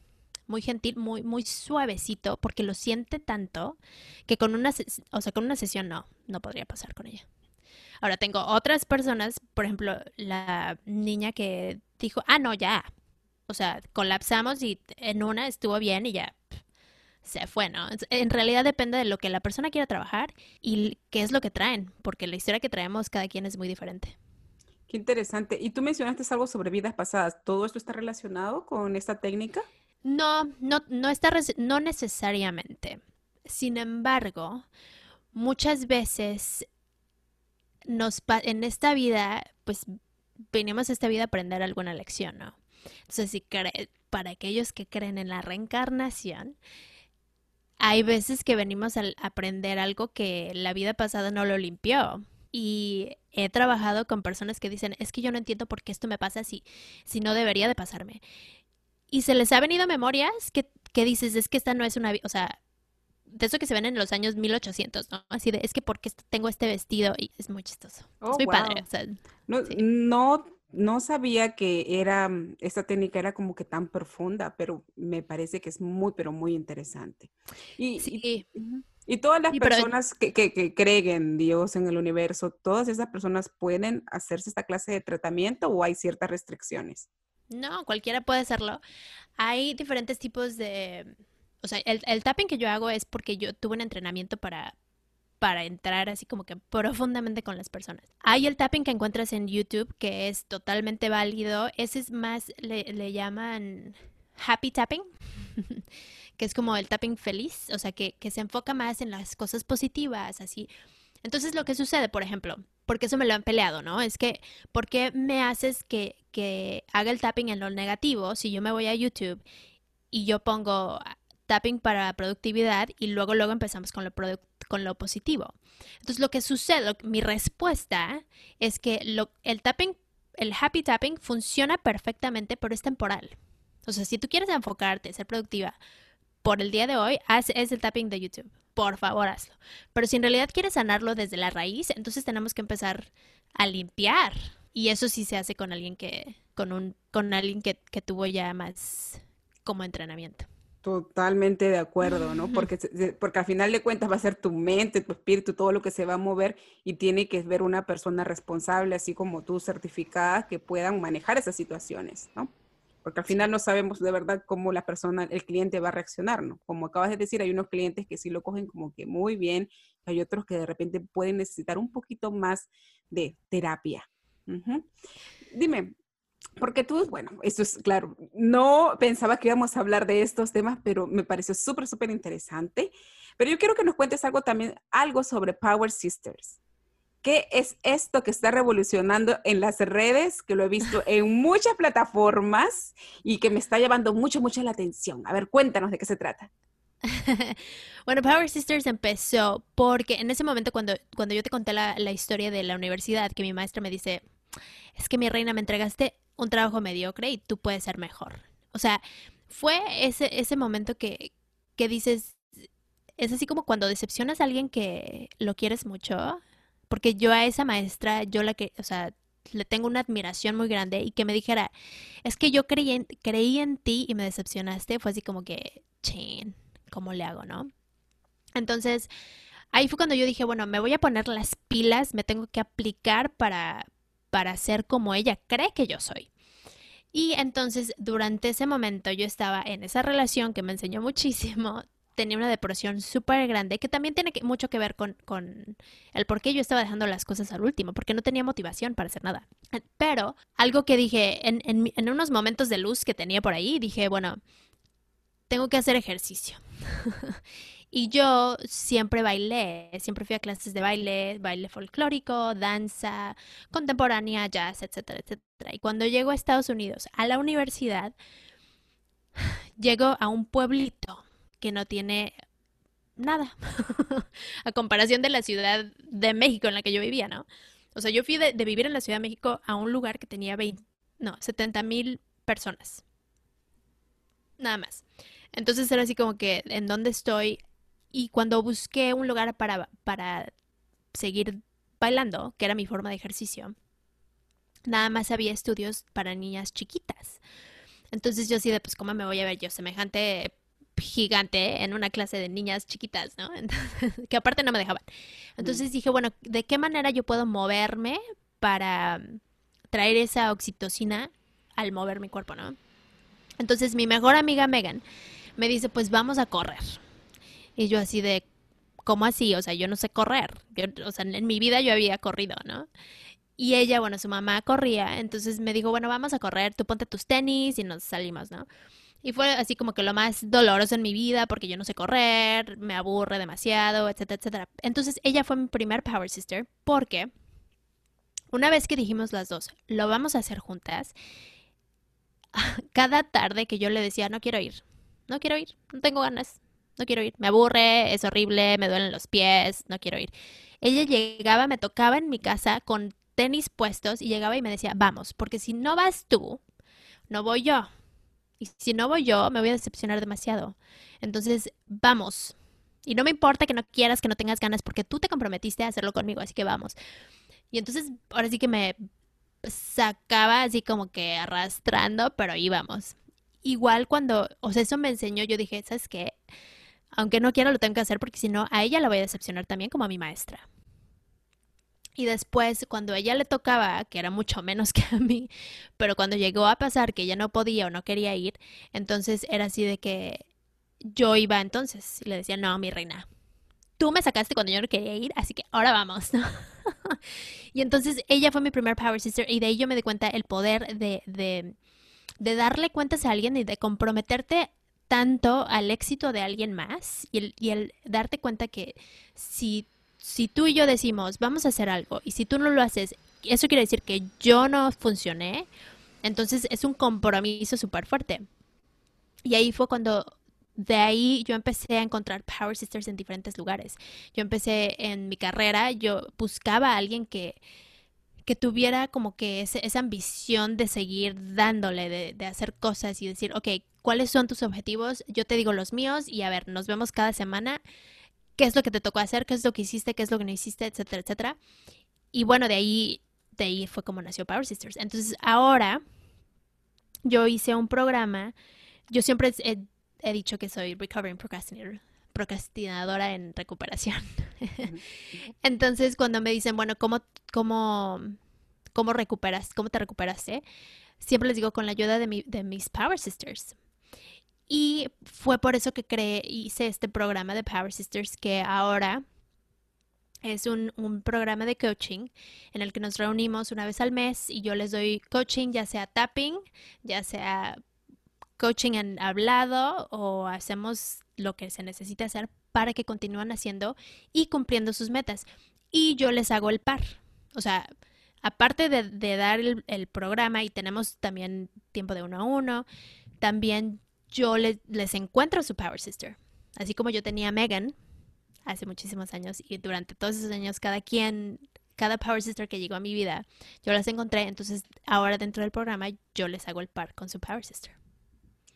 muy gentil, muy, muy suavecito, porque lo siente tanto que con una, o sea, con una sesión no, no podría pasar con ella. Ahora tengo otras personas, por ejemplo, la niña que dijo, ah, no, ya. O sea, colapsamos y en una estuvo bien y ya se fue, ¿no? En realidad depende de lo que la persona quiera trabajar y qué es lo que traen, porque la historia que traemos cada quien es muy diferente. Qué interesante. Y tú mencionaste algo sobre vidas pasadas. ¿Todo esto está relacionado con esta técnica? No, no, no está, no necesariamente. Sin embargo, muchas veces nos en esta vida, pues venimos a esta vida a aprender alguna lección, ¿no? Entonces, si para aquellos que creen en la reencarnación, hay veces que venimos a aprender algo que la vida pasada no lo limpió. Y he trabajado con personas que dicen, es que yo no entiendo por qué esto me pasa así, si no debería de pasarme. Y se les ha venido memorias que, que dices, es que esta no es una, o sea, de eso que se ven en los años 1800, ¿no? Así de, es que porque tengo este vestido y es muy chistoso. es oh, muy padre. no, no, no sabía que era, esta técnica era como que tan profunda, pero me parece que es muy, pero muy interesante. Y, sí. y, todas las personas que, que, creen en Dios, en el universo, todas esas personas pueden hacerse esta clase de tratamiento o hay ciertas restricciones. No, cualquiera puede hacerlo. Hay diferentes tipos de o sea, el, el tapping que yo hago es porque yo tuve un entrenamiento para, para entrar así como que profundamente con las personas. Hay el tapping que encuentras en YouTube que es totalmente válido. Ese es más, le, le llaman happy tapping, que es como el tapping feliz, o sea, que, que, se enfoca más en las cosas positivas, así. Entonces lo que sucede, por ejemplo, porque eso me lo han peleado, ¿no? Es que, ¿por qué me haces que, que haga el tapping en lo negativo si yo me voy a YouTube y yo pongo tapping para productividad y luego luego empezamos con lo, con lo positivo. Entonces lo que sucede, mi respuesta es que lo, el tapping, el happy tapping funciona perfectamente, pero es temporal. O sea, si tú quieres enfocarte, ser productiva por el día de hoy, haz ese tapping de YouTube. Por favor, hazlo. Pero si en realidad quieres sanarlo desde la raíz, entonces tenemos que empezar a limpiar. Y eso sí se hace con alguien que, con un, con alguien que, que tuvo ya más como entrenamiento. Totalmente de acuerdo, ¿no? Porque, porque al final de cuentas va a ser tu mente, tu espíritu, todo lo que se va a mover y tiene que ver una persona responsable, así como tú, certificada, que puedan manejar esas situaciones, ¿no? Porque al final no sabemos de verdad cómo la persona, el cliente va a reaccionar, ¿no? Como acabas de decir, hay unos clientes que sí lo cogen como que muy bien, hay otros que de repente pueden necesitar un poquito más de terapia. Dime, porque tú, bueno, eso es claro, no pensaba que íbamos a hablar de estos temas, pero me pareció súper, súper interesante. Pero yo quiero que nos cuentes algo también, algo sobre Power Sisters. ¿Qué es esto que está revolucionando en las redes? Que lo he visto en muchas plataformas y que me está llevando mucho, mucho la atención. A ver, cuéntanos de qué se trata. bueno, Power Sisters empezó porque en ese momento cuando, cuando yo te conté la, la historia de la universidad, que mi maestra me dice, es que mi reina me entregaste un trabajo mediocre y tú puedes ser mejor. O sea, fue ese, ese momento que, que dices, es así como cuando decepcionas a alguien que lo quieres mucho, porque yo a esa maestra, yo la que, o sea, le tengo una admiración muy grande y que me dijera, es que yo creí en, creí en ti y me decepcionaste, fue así como que, chin, ¿cómo le hago, no? Entonces, ahí fue cuando yo dije, bueno, me voy a poner las pilas, me tengo que aplicar para, para ser como ella cree que yo soy. Y entonces durante ese momento yo estaba en esa relación que me enseñó muchísimo, tenía una depresión súper grande que también tiene mucho que ver con, el por qué yo estaba dejando las cosas al último, porque no tenía motivación para hacer nada. Pero algo que dije en, en unos momentos de luz que tenía por ahí, dije, bueno, tengo que hacer ejercicio. Y yo siempre bailé, siempre fui a clases de baile, baile folclórico, danza, contemporánea, jazz, etcétera, etcétera. Y cuando llego a Estados Unidos, a la universidad, llego a un pueblito que no tiene nada, a comparación de la Ciudad de México en la que yo vivía, ¿no? O sea, yo fui de, vivir en la Ciudad de México a un lugar que tenía 20, no, 70 mil personas. Nada más. Entonces era así como que, ¿en dónde estoy? Y cuando busqué un lugar para, para seguir bailando, que era mi forma de ejercicio, nada más había estudios para niñas chiquitas. Entonces yo así de, pues, ¿cómo me voy a ver yo semejante gigante en una clase de niñas chiquitas, ¿no? que aparte no me dejaban. Entonces dije, bueno, ¿de qué manera yo puedo moverme para traer esa oxitocina al mover mi cuerpo, ¿no? Entonces mi mejor amiga Megan me dice, pues vamos a correr. Y yo así de, ¿cómo así? O sea, yo no sé correr. o sea, en mi vida yo había corrido, ¿no? Y ella, bueno, su mamá corría, entonces me dijo, bueno, vamos a correr, tú ponte tus tenis y nos salimos, ¿no? Y fue así como que lo más doloroso en mi vida porque yo no sé correr, me aburre demasiado, etcétera, etcétera. Entonces ella fue mi primer Power Sister porque una vez que dijimos las dos, lo vamos a hacer juntas, cada tarde que yo le decía, no quiero ir, no quiero ir, no tengo ganas, no quiero ir, me aburre, es horrible, me duelen los pies, no quiero ir. Ella llegaba, me tocaba en mi casa con tenis puestos y llegaba y me decía, vamos, porque si no vas tú, no voy yo. Y si no voy yo, me voy a decepcionar demasiado. Entonces, vamos. Y no me importa que no quieras, que no tengas ganas, porque tú te comprometiste a hacerlo conmigo, así que vamos. Y entonces, ahora sí que me sacaba así como que arrastrando, pero íbamos. Igual cuando, o sea, eso me enseñó, yo dije, ¿sabes qué? Aunque no quiero, lo tengo que hacer porque si no, a ella la voy a decepcionar también como a mi maestra. Y después, cuando ella le tocaba, que era mucho menos que a mí, pero cuando llegó a pasar que ella no podía o no quería ir, entonces era así de que yo iba entonces y le decía, no, mi reina, tú me sacaste cuando yo no quería ir, así que ahora vamos. y entonces ella fue mi primer Power Sister y de ahí yo me di cuenta el poder de, de, de darle cuentas a alguien y de comprometerte tanto al éxito de alguien más y el, y el darte cuenta que si si tú y yo decimos, vamos a hacer algo, y si tú no lo haces, eso quiere decir que yo no funcioné, entonces es un compromiso súper fuerte. Y ahí fue cuando de ahí yo empecé a encontrar Power Sisters en diferentes lugares. Yo empecé en mi carrera, yo buscaba a alguien que, que tuviera como que esa ambición de seguir dándole, de, de, hacer cosas y decir, ok, ¿cuáles son tus objetivos? Yo te digo los míos y a ver, nos vemos cada semana qué es lo que te tocó hacer, qué es lo que hiciste, qué es lo que no hiciste, etcétera, etcétera. Y bueno, de ahí, de ahí fue como nació Power Sisters. Entonces, ahora yo hice un programa, yo siempre he, dicho que soy recovering procrastinator, procrastinadora en recuperación. Entonces, cuando me dicen, bueno, ¿cómo, cómo, cómo recuperas, cómo te recuperaste? Siempre les digo con la ayuda de, mi, de mis Power Sisters. Y fue por eso que creé, hice este programa de Power Sisters que ahora es un, un, programa de coaching en el que nos reunimos una vez al mes y yo les doy coaching, ya sea tapping, ya sea coaching en hablado o hacemos lo que se necesita hacer para que continúen haciendo y cumpliendo sus metas. Y yo les hago el par. O sea, aparte de, dar el programa y tenemos también tiempo de uno a uno, también yo les, les encuentro su Power Sister. Así como yo tenía a Megan hace muchísimos años y durante todos esos años cada quien, cada Power Sister que llegó a mi vida, yo las encontré. Entonces ahora dentro del programa yo les hago el par con su Power Sister.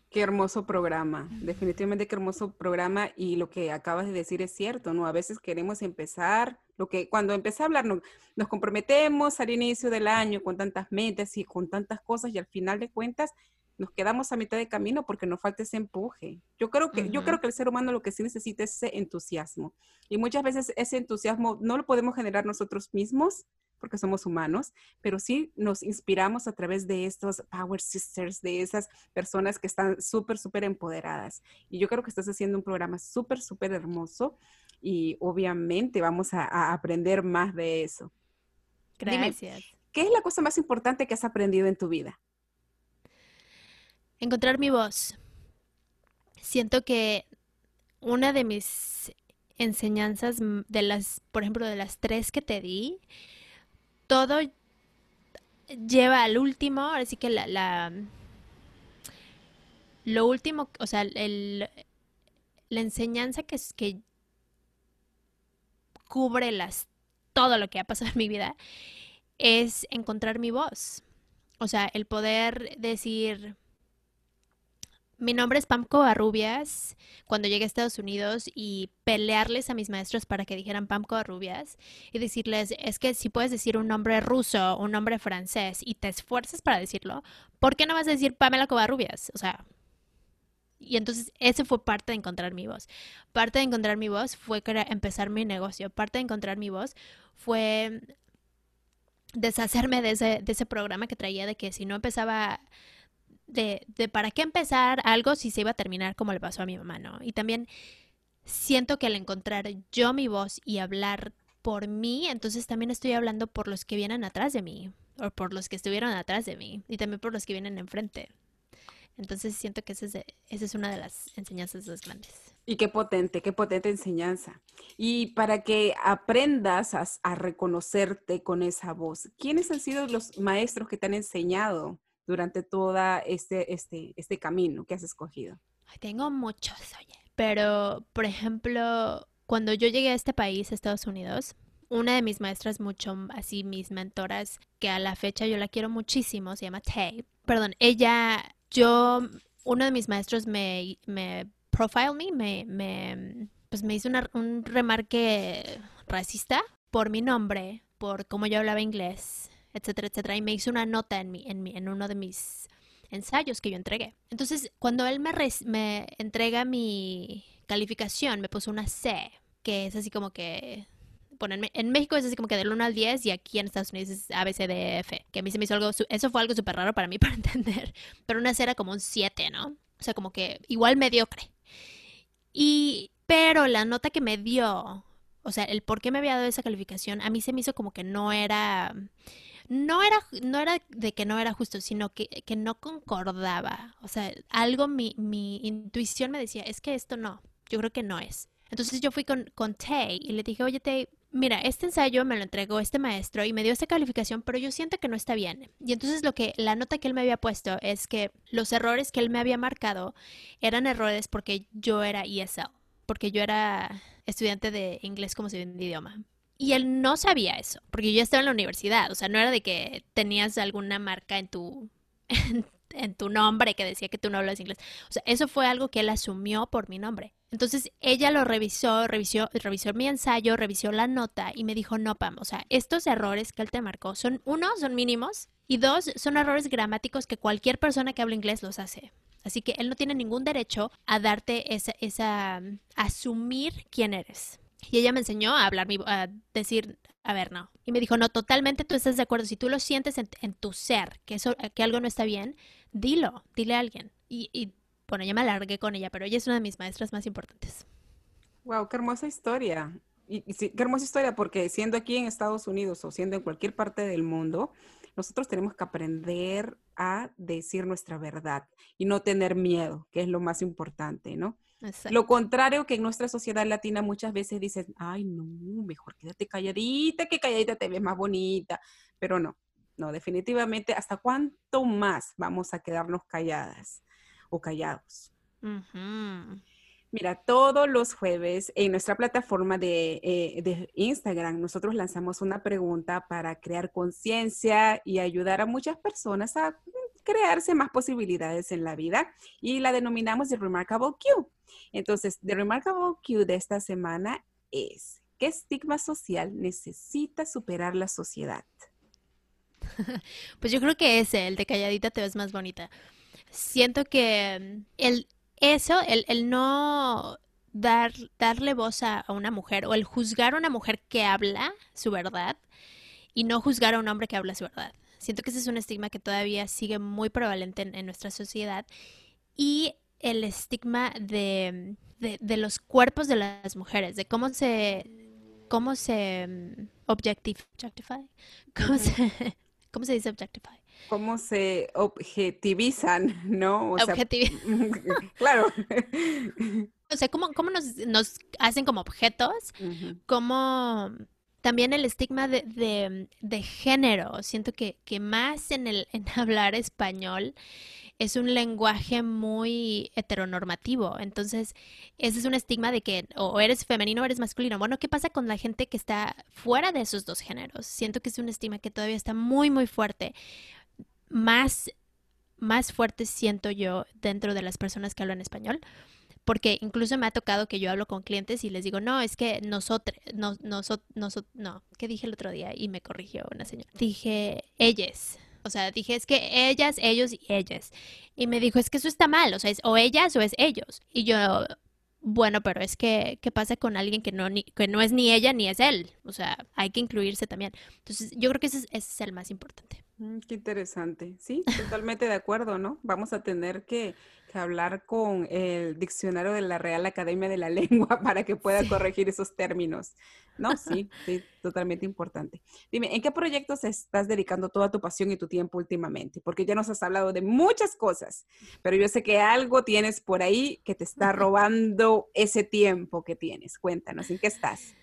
Qué hermoso programa, definitivamente qué hermoso programa y lo que acabas de decir es cierto, ¿no? A veces queremos empezar, lo que cuando empecé a hablar nos, nos comprometemos al inicio del año con tantas metas y con tantas cosas y al final de cuentas nos quedamos a mitad de camino porque nos falta ese empuje. Yo creo que, yo creo que el ser humano lo que sí necesita es ese entusiasmo. Y muchas veces ese entusiasmo no lo podemos generar nosotros mismos porque somos humanos, pero sí nos inspiramos a través de estos Power Sisters, de esas personas que están súper, súper empoderadas. Y yo creo que estás haciendo un programa súper, súper hermoso y obviamente vamos a, aprender más de eso. Gracias. ¿Qué es la cosa más importante que has aprendido en tu vida? Encontrar mi voz. Siento que una de mis enseñanzas de las, por ejemplo, de las tres que te di, todo lleva al último, así que la, lo último, o sea, el, la enseñanza que, que cubre las, todo lo que ha pasado en mi vida es encontrar mi voz. O sea, el poder decir, mi nombre es Pam Covarrubias, cuando llegué a Estados Unidos y pelearles a mis maestros para que dijeran Pam Covarrubias y decirles, es que si puedes decir un nombre ruso, un nombre francés y te esfuerzas para decirlo, ¿por qué no vas a decir Pamela Covarrubias? O sea, y entonces ese fue parte de encontrar mi voz. Parte de encontrar mi voz fue empezar mi negocio. Parte de encontrar mi voz fue deshacerme de ese, de ese programa que traía de que si no empezaba de, para qué empezar algo si se iba a terminar como le pasó a mi mamá, ¿no? Y también siento que al encontrar yo mi voz y hablar por mí, entonces también estoy hablando por los que vienen atrás de mí, o por los que estuvieron atrás de mí, y también por los que vienen enfrente. Entonces siento que esa es, esa es una de las enseñanzas más grandes. Y qué potente, qué potente enseñanza. Y para que aprendas a, reconocerte con esa voz, ¿quiénes han sido los maestros que te han enseñado durante todo este, este, este camino que has escogido? tengo muchos, oye. Pero, por ejemplo, cuando yo llegué a este país, Estados Unidos, una de mis maestras mucho, así mis mentoras, que a la fecha yo la quiero muchísimo, se llama Tay. Perdón, ella yo, uno de mis maestros me, me profile me, me, me pues me hizo un remarque racista por mi nombre, por cómo yo hablaba inglés, etcétera, etcétera, y me hizo una nota en, en, en uno de mis ensayos que yo entregué. Entonces, cuando él me, me entrega mi calificación, me puso una C, que es así como que en México es así como que del 1 al 10 y aquí en Estados Unidos es ABCDF, que a mí se me hizo algo, eso fue algo súper raro para mí para entender, pero una C era como un 7, ¿no? O sea, como que igual mediocre. Y, pero la nota que me dio, o sea, el por qué me había dado esa calificación, a mí se me hizo como que no era, no era, no era de que no era justo, sino que, que no concordaba. O sea, algo mi, mi intuición me decía, es que esto no, yo creo que no es. Entonces yo fui con, con Tay y le dije, oye Tay, mira, este ensayo me lo entregó este maestro y me dio esta calificación, pero yo siento que no está bien. Y entonces lo que la nota que él me había puesto es que los errores que él me había marcado eran errores porque yo era ESL, porque yo era estudiante de inglés como segundo idioma. Y él no sabía eso, porque yo estaba en la universidad, o sea, no era de que tenías alguna marca en tu en tu nombre que decía que tú no hablas inglés. O sea, eso fue algo que él asumió por mi nombre. Entonces ella lo revisó, revisó, revisó mi ensayo, revisó la nota y me dijo, no, Pam, o sea, estos errores que él te marcó son, uno, son mínimos y dos, son errores gramáticos que cualquier persona que habla inglés los hace. Así que él no tiene ningún derecho a darte esa, esa, asumir quién eres. Y ella me enseñó a hablar, a decir, a ver, no. Y me dijo, no, totalmente tú estás de acuerdo. Si tú lo sientes en, en tu ser, que, eso, que algo no está bien, dilo, dile a alguien. Y, y bueno, ya me alargué con ella, pero ella es una de mis maestras más importantes. Wow, qué hermosa historia. Y, qué hermosa historia, porque siendo aquí en Estados Unidos o siendo en cualquier parte del mundo, nosotros tenemos que aprender a decir nuestra verdad y no tener miedo, que es lo más importante, ¿no? Lo contrario que en nuestra sociedad latina muchas veces dicen, ay, no, mejor quédate calladita, que calladita te ves más bonita, pero no, no, definitivamente, ¿hasta cuánto más vamos a quedarnos calladas o callados? Mira, todos los jueves en nuestra plataforma de, eh, de, Instagram nosotros lanzamos una pregunta para crear conciencia y ayudar a muchas personas a crearse más posibilidades en la vida y la denominamos The Remarkable Q. Entonces, The Remarkable Q de esta semana es, ¿qué estigma social necesita superar la sociedad? Pues yo creo que ese, el de calladita te ves más bonita. Siento que mm, el, eso, el, el no dar, darle voz a, una mujer o el juzgar a una mujer que habla su verdad y no juzgar a un hombre que habla su verdad. Siento que ese es un estigma que todavía sigue muy prevalente en, nuestra sociedad. Y el estigma de, de, los cuerpos de las mujeres, de cómo se cómo se mm, objectify, cómo se ¿Cómo se dice objectify? ¿Cómo se objetivizan, no? O claro. o sea, cómo, cómo nos, nos hacen como objetos, como también el estigma de, de, de género. Siento que, que más en, el, en hablar español es un lenguaje muy heteronormativo. Entonces, ese es un estigma de que o eres femenino o eres masculino. Bueno, ¿qué pasa con la gente que está fuera de esos dos géneros? Siento que es un estigma que todavía está muy, muy fuerte. Más, más fuerte siento yo dentro de las personas que hablan español. Porque incluso me ha tocado que yo hablo con clientes y les digo, no, es que nosotros, no, nosotros, no, ¿qué dije el otro día? Y me corrigió una señora. Dije, ellas o sea, dije, es que ellas, ellos y ellas. Y me dijo, es que eso está mal, o sea, es o ellas o es ellos. Y yo, bueno, pero es que, ¿qué pasa con alguien que no, ni, que no es ni ella ni es él? O sea, hay que incluirse también. Entonces, yo creo que ese es, ese es el más importante. Mm, qué interesante. Sí, totalmente de acuerdo, ¿no? Vamos a tener que que hablar con el diccionario de la Real Academia de la Lengua para que pueda corregir esos términos. No, sí, sí, totalmente importante. Dime, ¿en qué proyectos estás dedicando toda tu pasión y tu tiempo últimamente? Porque ya nos has hablado de muchas cosas, pero yo sé que algo tienes por ahí que te está robando ese tiempo que tienes. Cuéntanos, ¿en qué estás?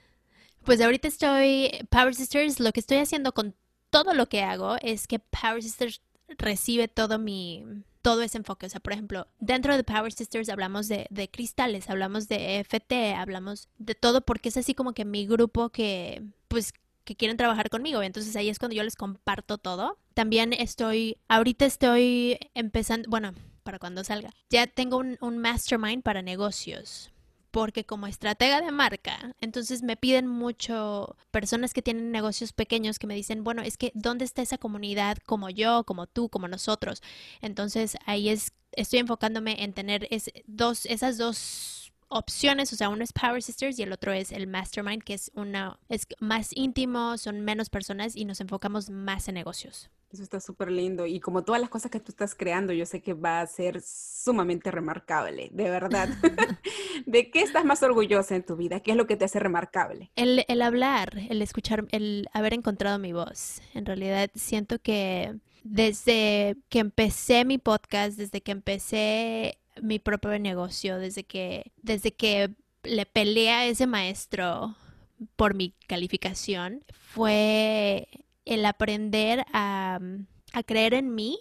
Pues ahorita estoy, Power Sisters, lo que estoy haciendo con todo lo que hago es que Power Sisters recibe todo mi, todo ese enfoque. O sea, por ejemplo, dentro de Power Sisters hablamos de, de cristales, hablamos de FT, hablamos de todo porque es así como que mi grupo que, pues, que quieren trabajar conmigo. Entonces ahí es cuando yo les comparto todo. También estoy, ahorita estoy empezando, bueno, para cuando salga. Ya tengo un, un mastermind para negocios porque como estratega de marca, entonces me piden mucho personas que tienen negocios pequeños que me dicen, bueno, es que ¿dónde está esa comunidad como yo, como tú, como nosotros? Entonces ahí es, estoy enfocándome en tener es, dos, esas dos opciones, o sea, uno es Power Sisters y el otro es el Mastermind, que es una es más íntimo, son menos personas y nos enfocamos más en negocios. Eso está súper lindo. Y como todas las cosas que tú estás creando, yo sé que va a ser sumamente remarcable, de verdad. ¿De qué estás más orgullosa en tu vida? ¿Qué es lo que te hace remarcable? El, el hablar, el escuchar, el haber encontrado mi voz. En realidad siento que desde que empecé mi podcast, desde que empecé mi propio negocio, desde que, desde que le peleé a ese maestro por mi calificación, fue el aprender a, a creer en mí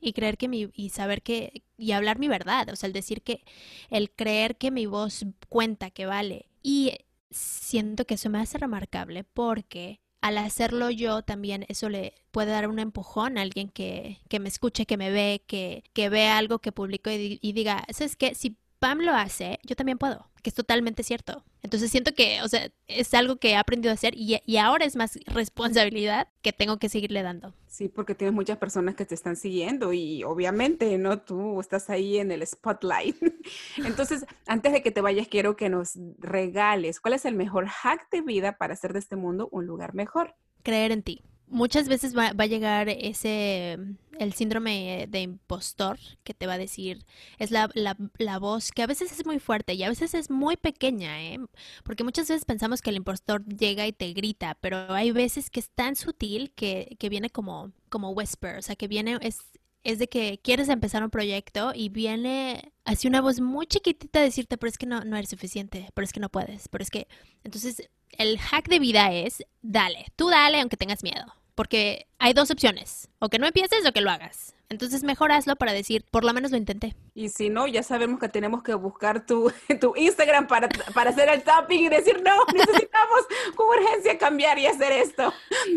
y creer que mi y saber que y hablar mi verdad, o sea, el decir que el creer que mi voz cuenta, que vale. Y siento que eso me hace remarcable porque al hacerlo yo también eso le puede dar un empujón a alguien que, que me escuche, que me ve, que, que ve algo que publico y, y diga, ¿sabes qué? Si Pam lo hace, yo también puedo, que es totalmente cierto. Entonces siento que, o sea, es algo que he aprendido a hacer y, y, ahora es más responsabilidad que tengo que seguirle dando. Sí, porque tienes muchas personas que te están siguiendo y obviamente, ¿no? Tú estás ahí en el spotlight. Entonces, antes de que te vayas, quiero que nos regales, ¿cuál es el mejor hack de vida para hacer de este mundo un lugar mejor? Creer en ti muchas veces va, va, a llegar ese, el síndrome de impostor que te va a decir, es la, la, la, voz que a veces es muy fuerte y a veces es muy pequeña, ¿eh? Porque muchas veces pensamos que el impostor llega y te grita, pero hay veces que es tan sutil que, que viene como, como whisper, o sea, que viene, es, es de que quieres empezar un proyecto y viene así una voz muy chiquitita a decirte, pero es que no, no eres suficiente, pero es que no puedes, pero es que... Entonces, el hack de vida es, dale, tú dale aunque tengas miedo, porque hay dos opciones, o que no empieces o que lo hagas. Entonces mejor hazlo para decir, por lo menos lo intenté. Y si no, ya sabemos que tenemos que buscar tu, tu Instagram para, para hacer el tapping y decir, no, necesitamos con urgencia cambiar y hacer esto.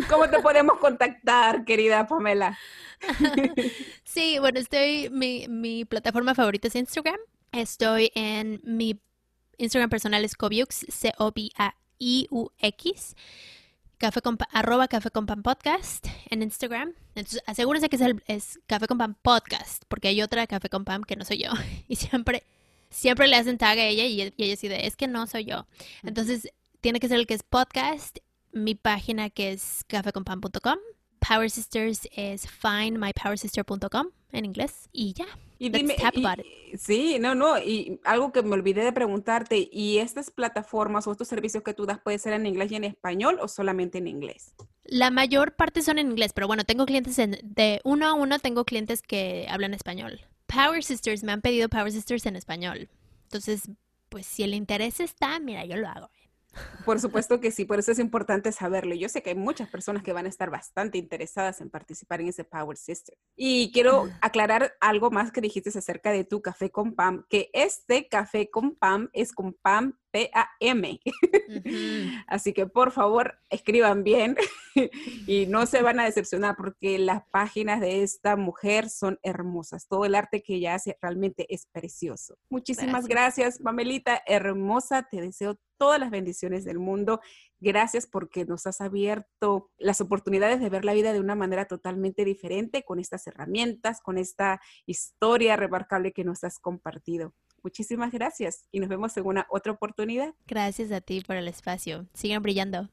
¿Cómo te podemos contactar, querida Pamela? sí, bueno, estoy, mi, mi plataforma favorita es Instagram. Estoy en mi Instagram personal es Cobiux, C-O-B-A-I-U-X. Café con, arroba Café con Pan Podcast en Instagram. Entonces, asegúrense que es, el, es Café con Pan Podcast, porque hay otra Café con Pan que no soy yo. Y siempre, siempre le hacen tag a ella y, y ella dice, es que no soy yo. Entonces, tiene que ser el que es podcast, mi página que es cafeconpan.com Power Sisters es findmypowersister.com en inglés y ya. Y dime, y, sí, no, no, y algo que me olvidé de preguntarte, ¿y estas plataformas o estos servicios que tú das puede ser en inglés y en español o solamente en inglés? La mayor parte son en inglés, pero bueno, tengo clientes en, de uno a uno, tengo clientes que hablan español. Power Sisters, me han pedido Power Sisters en español. Entonces, pues si el interés está, mira, yo lo hago. Por supuesto que sí, por eso es importante saberlo. Yo sé que hay muchas personas que van a estar bastante interesadas en participar en ese Power Sister. Y quiero aclarar algo más que dijiste acerca de tu café con Pam, que este café con Pam es con Pam P-A-M. Así que por favor escriban bien y no se van a decepcionar porque las páginas de esta mujer son hermosas. Todo el arte que ella hace realmente es precioso. Muchísimas gracias, gracias Mamelita, hermosa. Te deseo todas las bendiciones del mundo. Gracias porque nos has abierto las oportunidades de ver la vida de una manera totalmente diferente con estas herramientas, con esta historia remarcable que nos has compartido. Muchísimas gracias y nos vemos en una otra oportunidad. Gracias a ti por el espacio. Sigan brillando.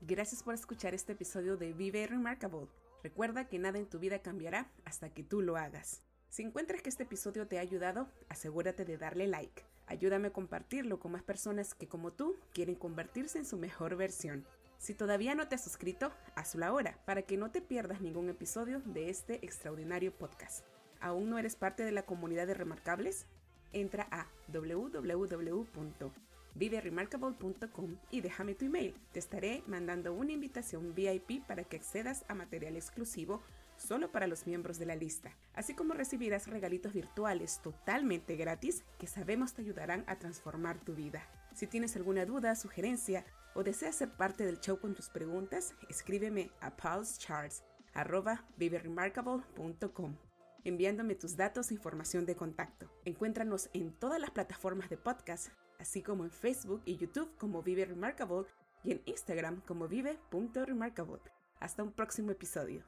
Gracias por escuchar este episodio de Vive Remarkable. Recuerda que nada en tu vida cambiará hasta que tú lo hagas. Si encuentras que este episodio te ha ayudado, asegúrate de darle like. Ayúdame a compartirlo con más personas que como tú quieren convertirse en su mejor versión. Si todavía no te has suscrito, hazlo ahora para que no te pierdas ningún episodio de este extraordinario podcast. ¿Aún no eres parte de la comunidad de Remarkables? Entra a www.viveremarkable.com y déjame tu email. Te estaré mandando una invitación VIP para que accedas a material exclusivo solo para los miembros de la lista, así como recibirás regalitos virtuales totalmente gratis que sabemos te ayudarán a transformar tu vida. Si tienes alguna duda, sugerencia o deseas ser parte del show con tus preguntas, escríbeme a pulsecharts.viveremarkable.com enviándome tus datos e información de contacto. Encuéntranos en todas las plataformas de podcast, así como en Facebook y YouTube como Vive Remarkable y en Instagram como vive.remarkable. Hasta un próximo episodio.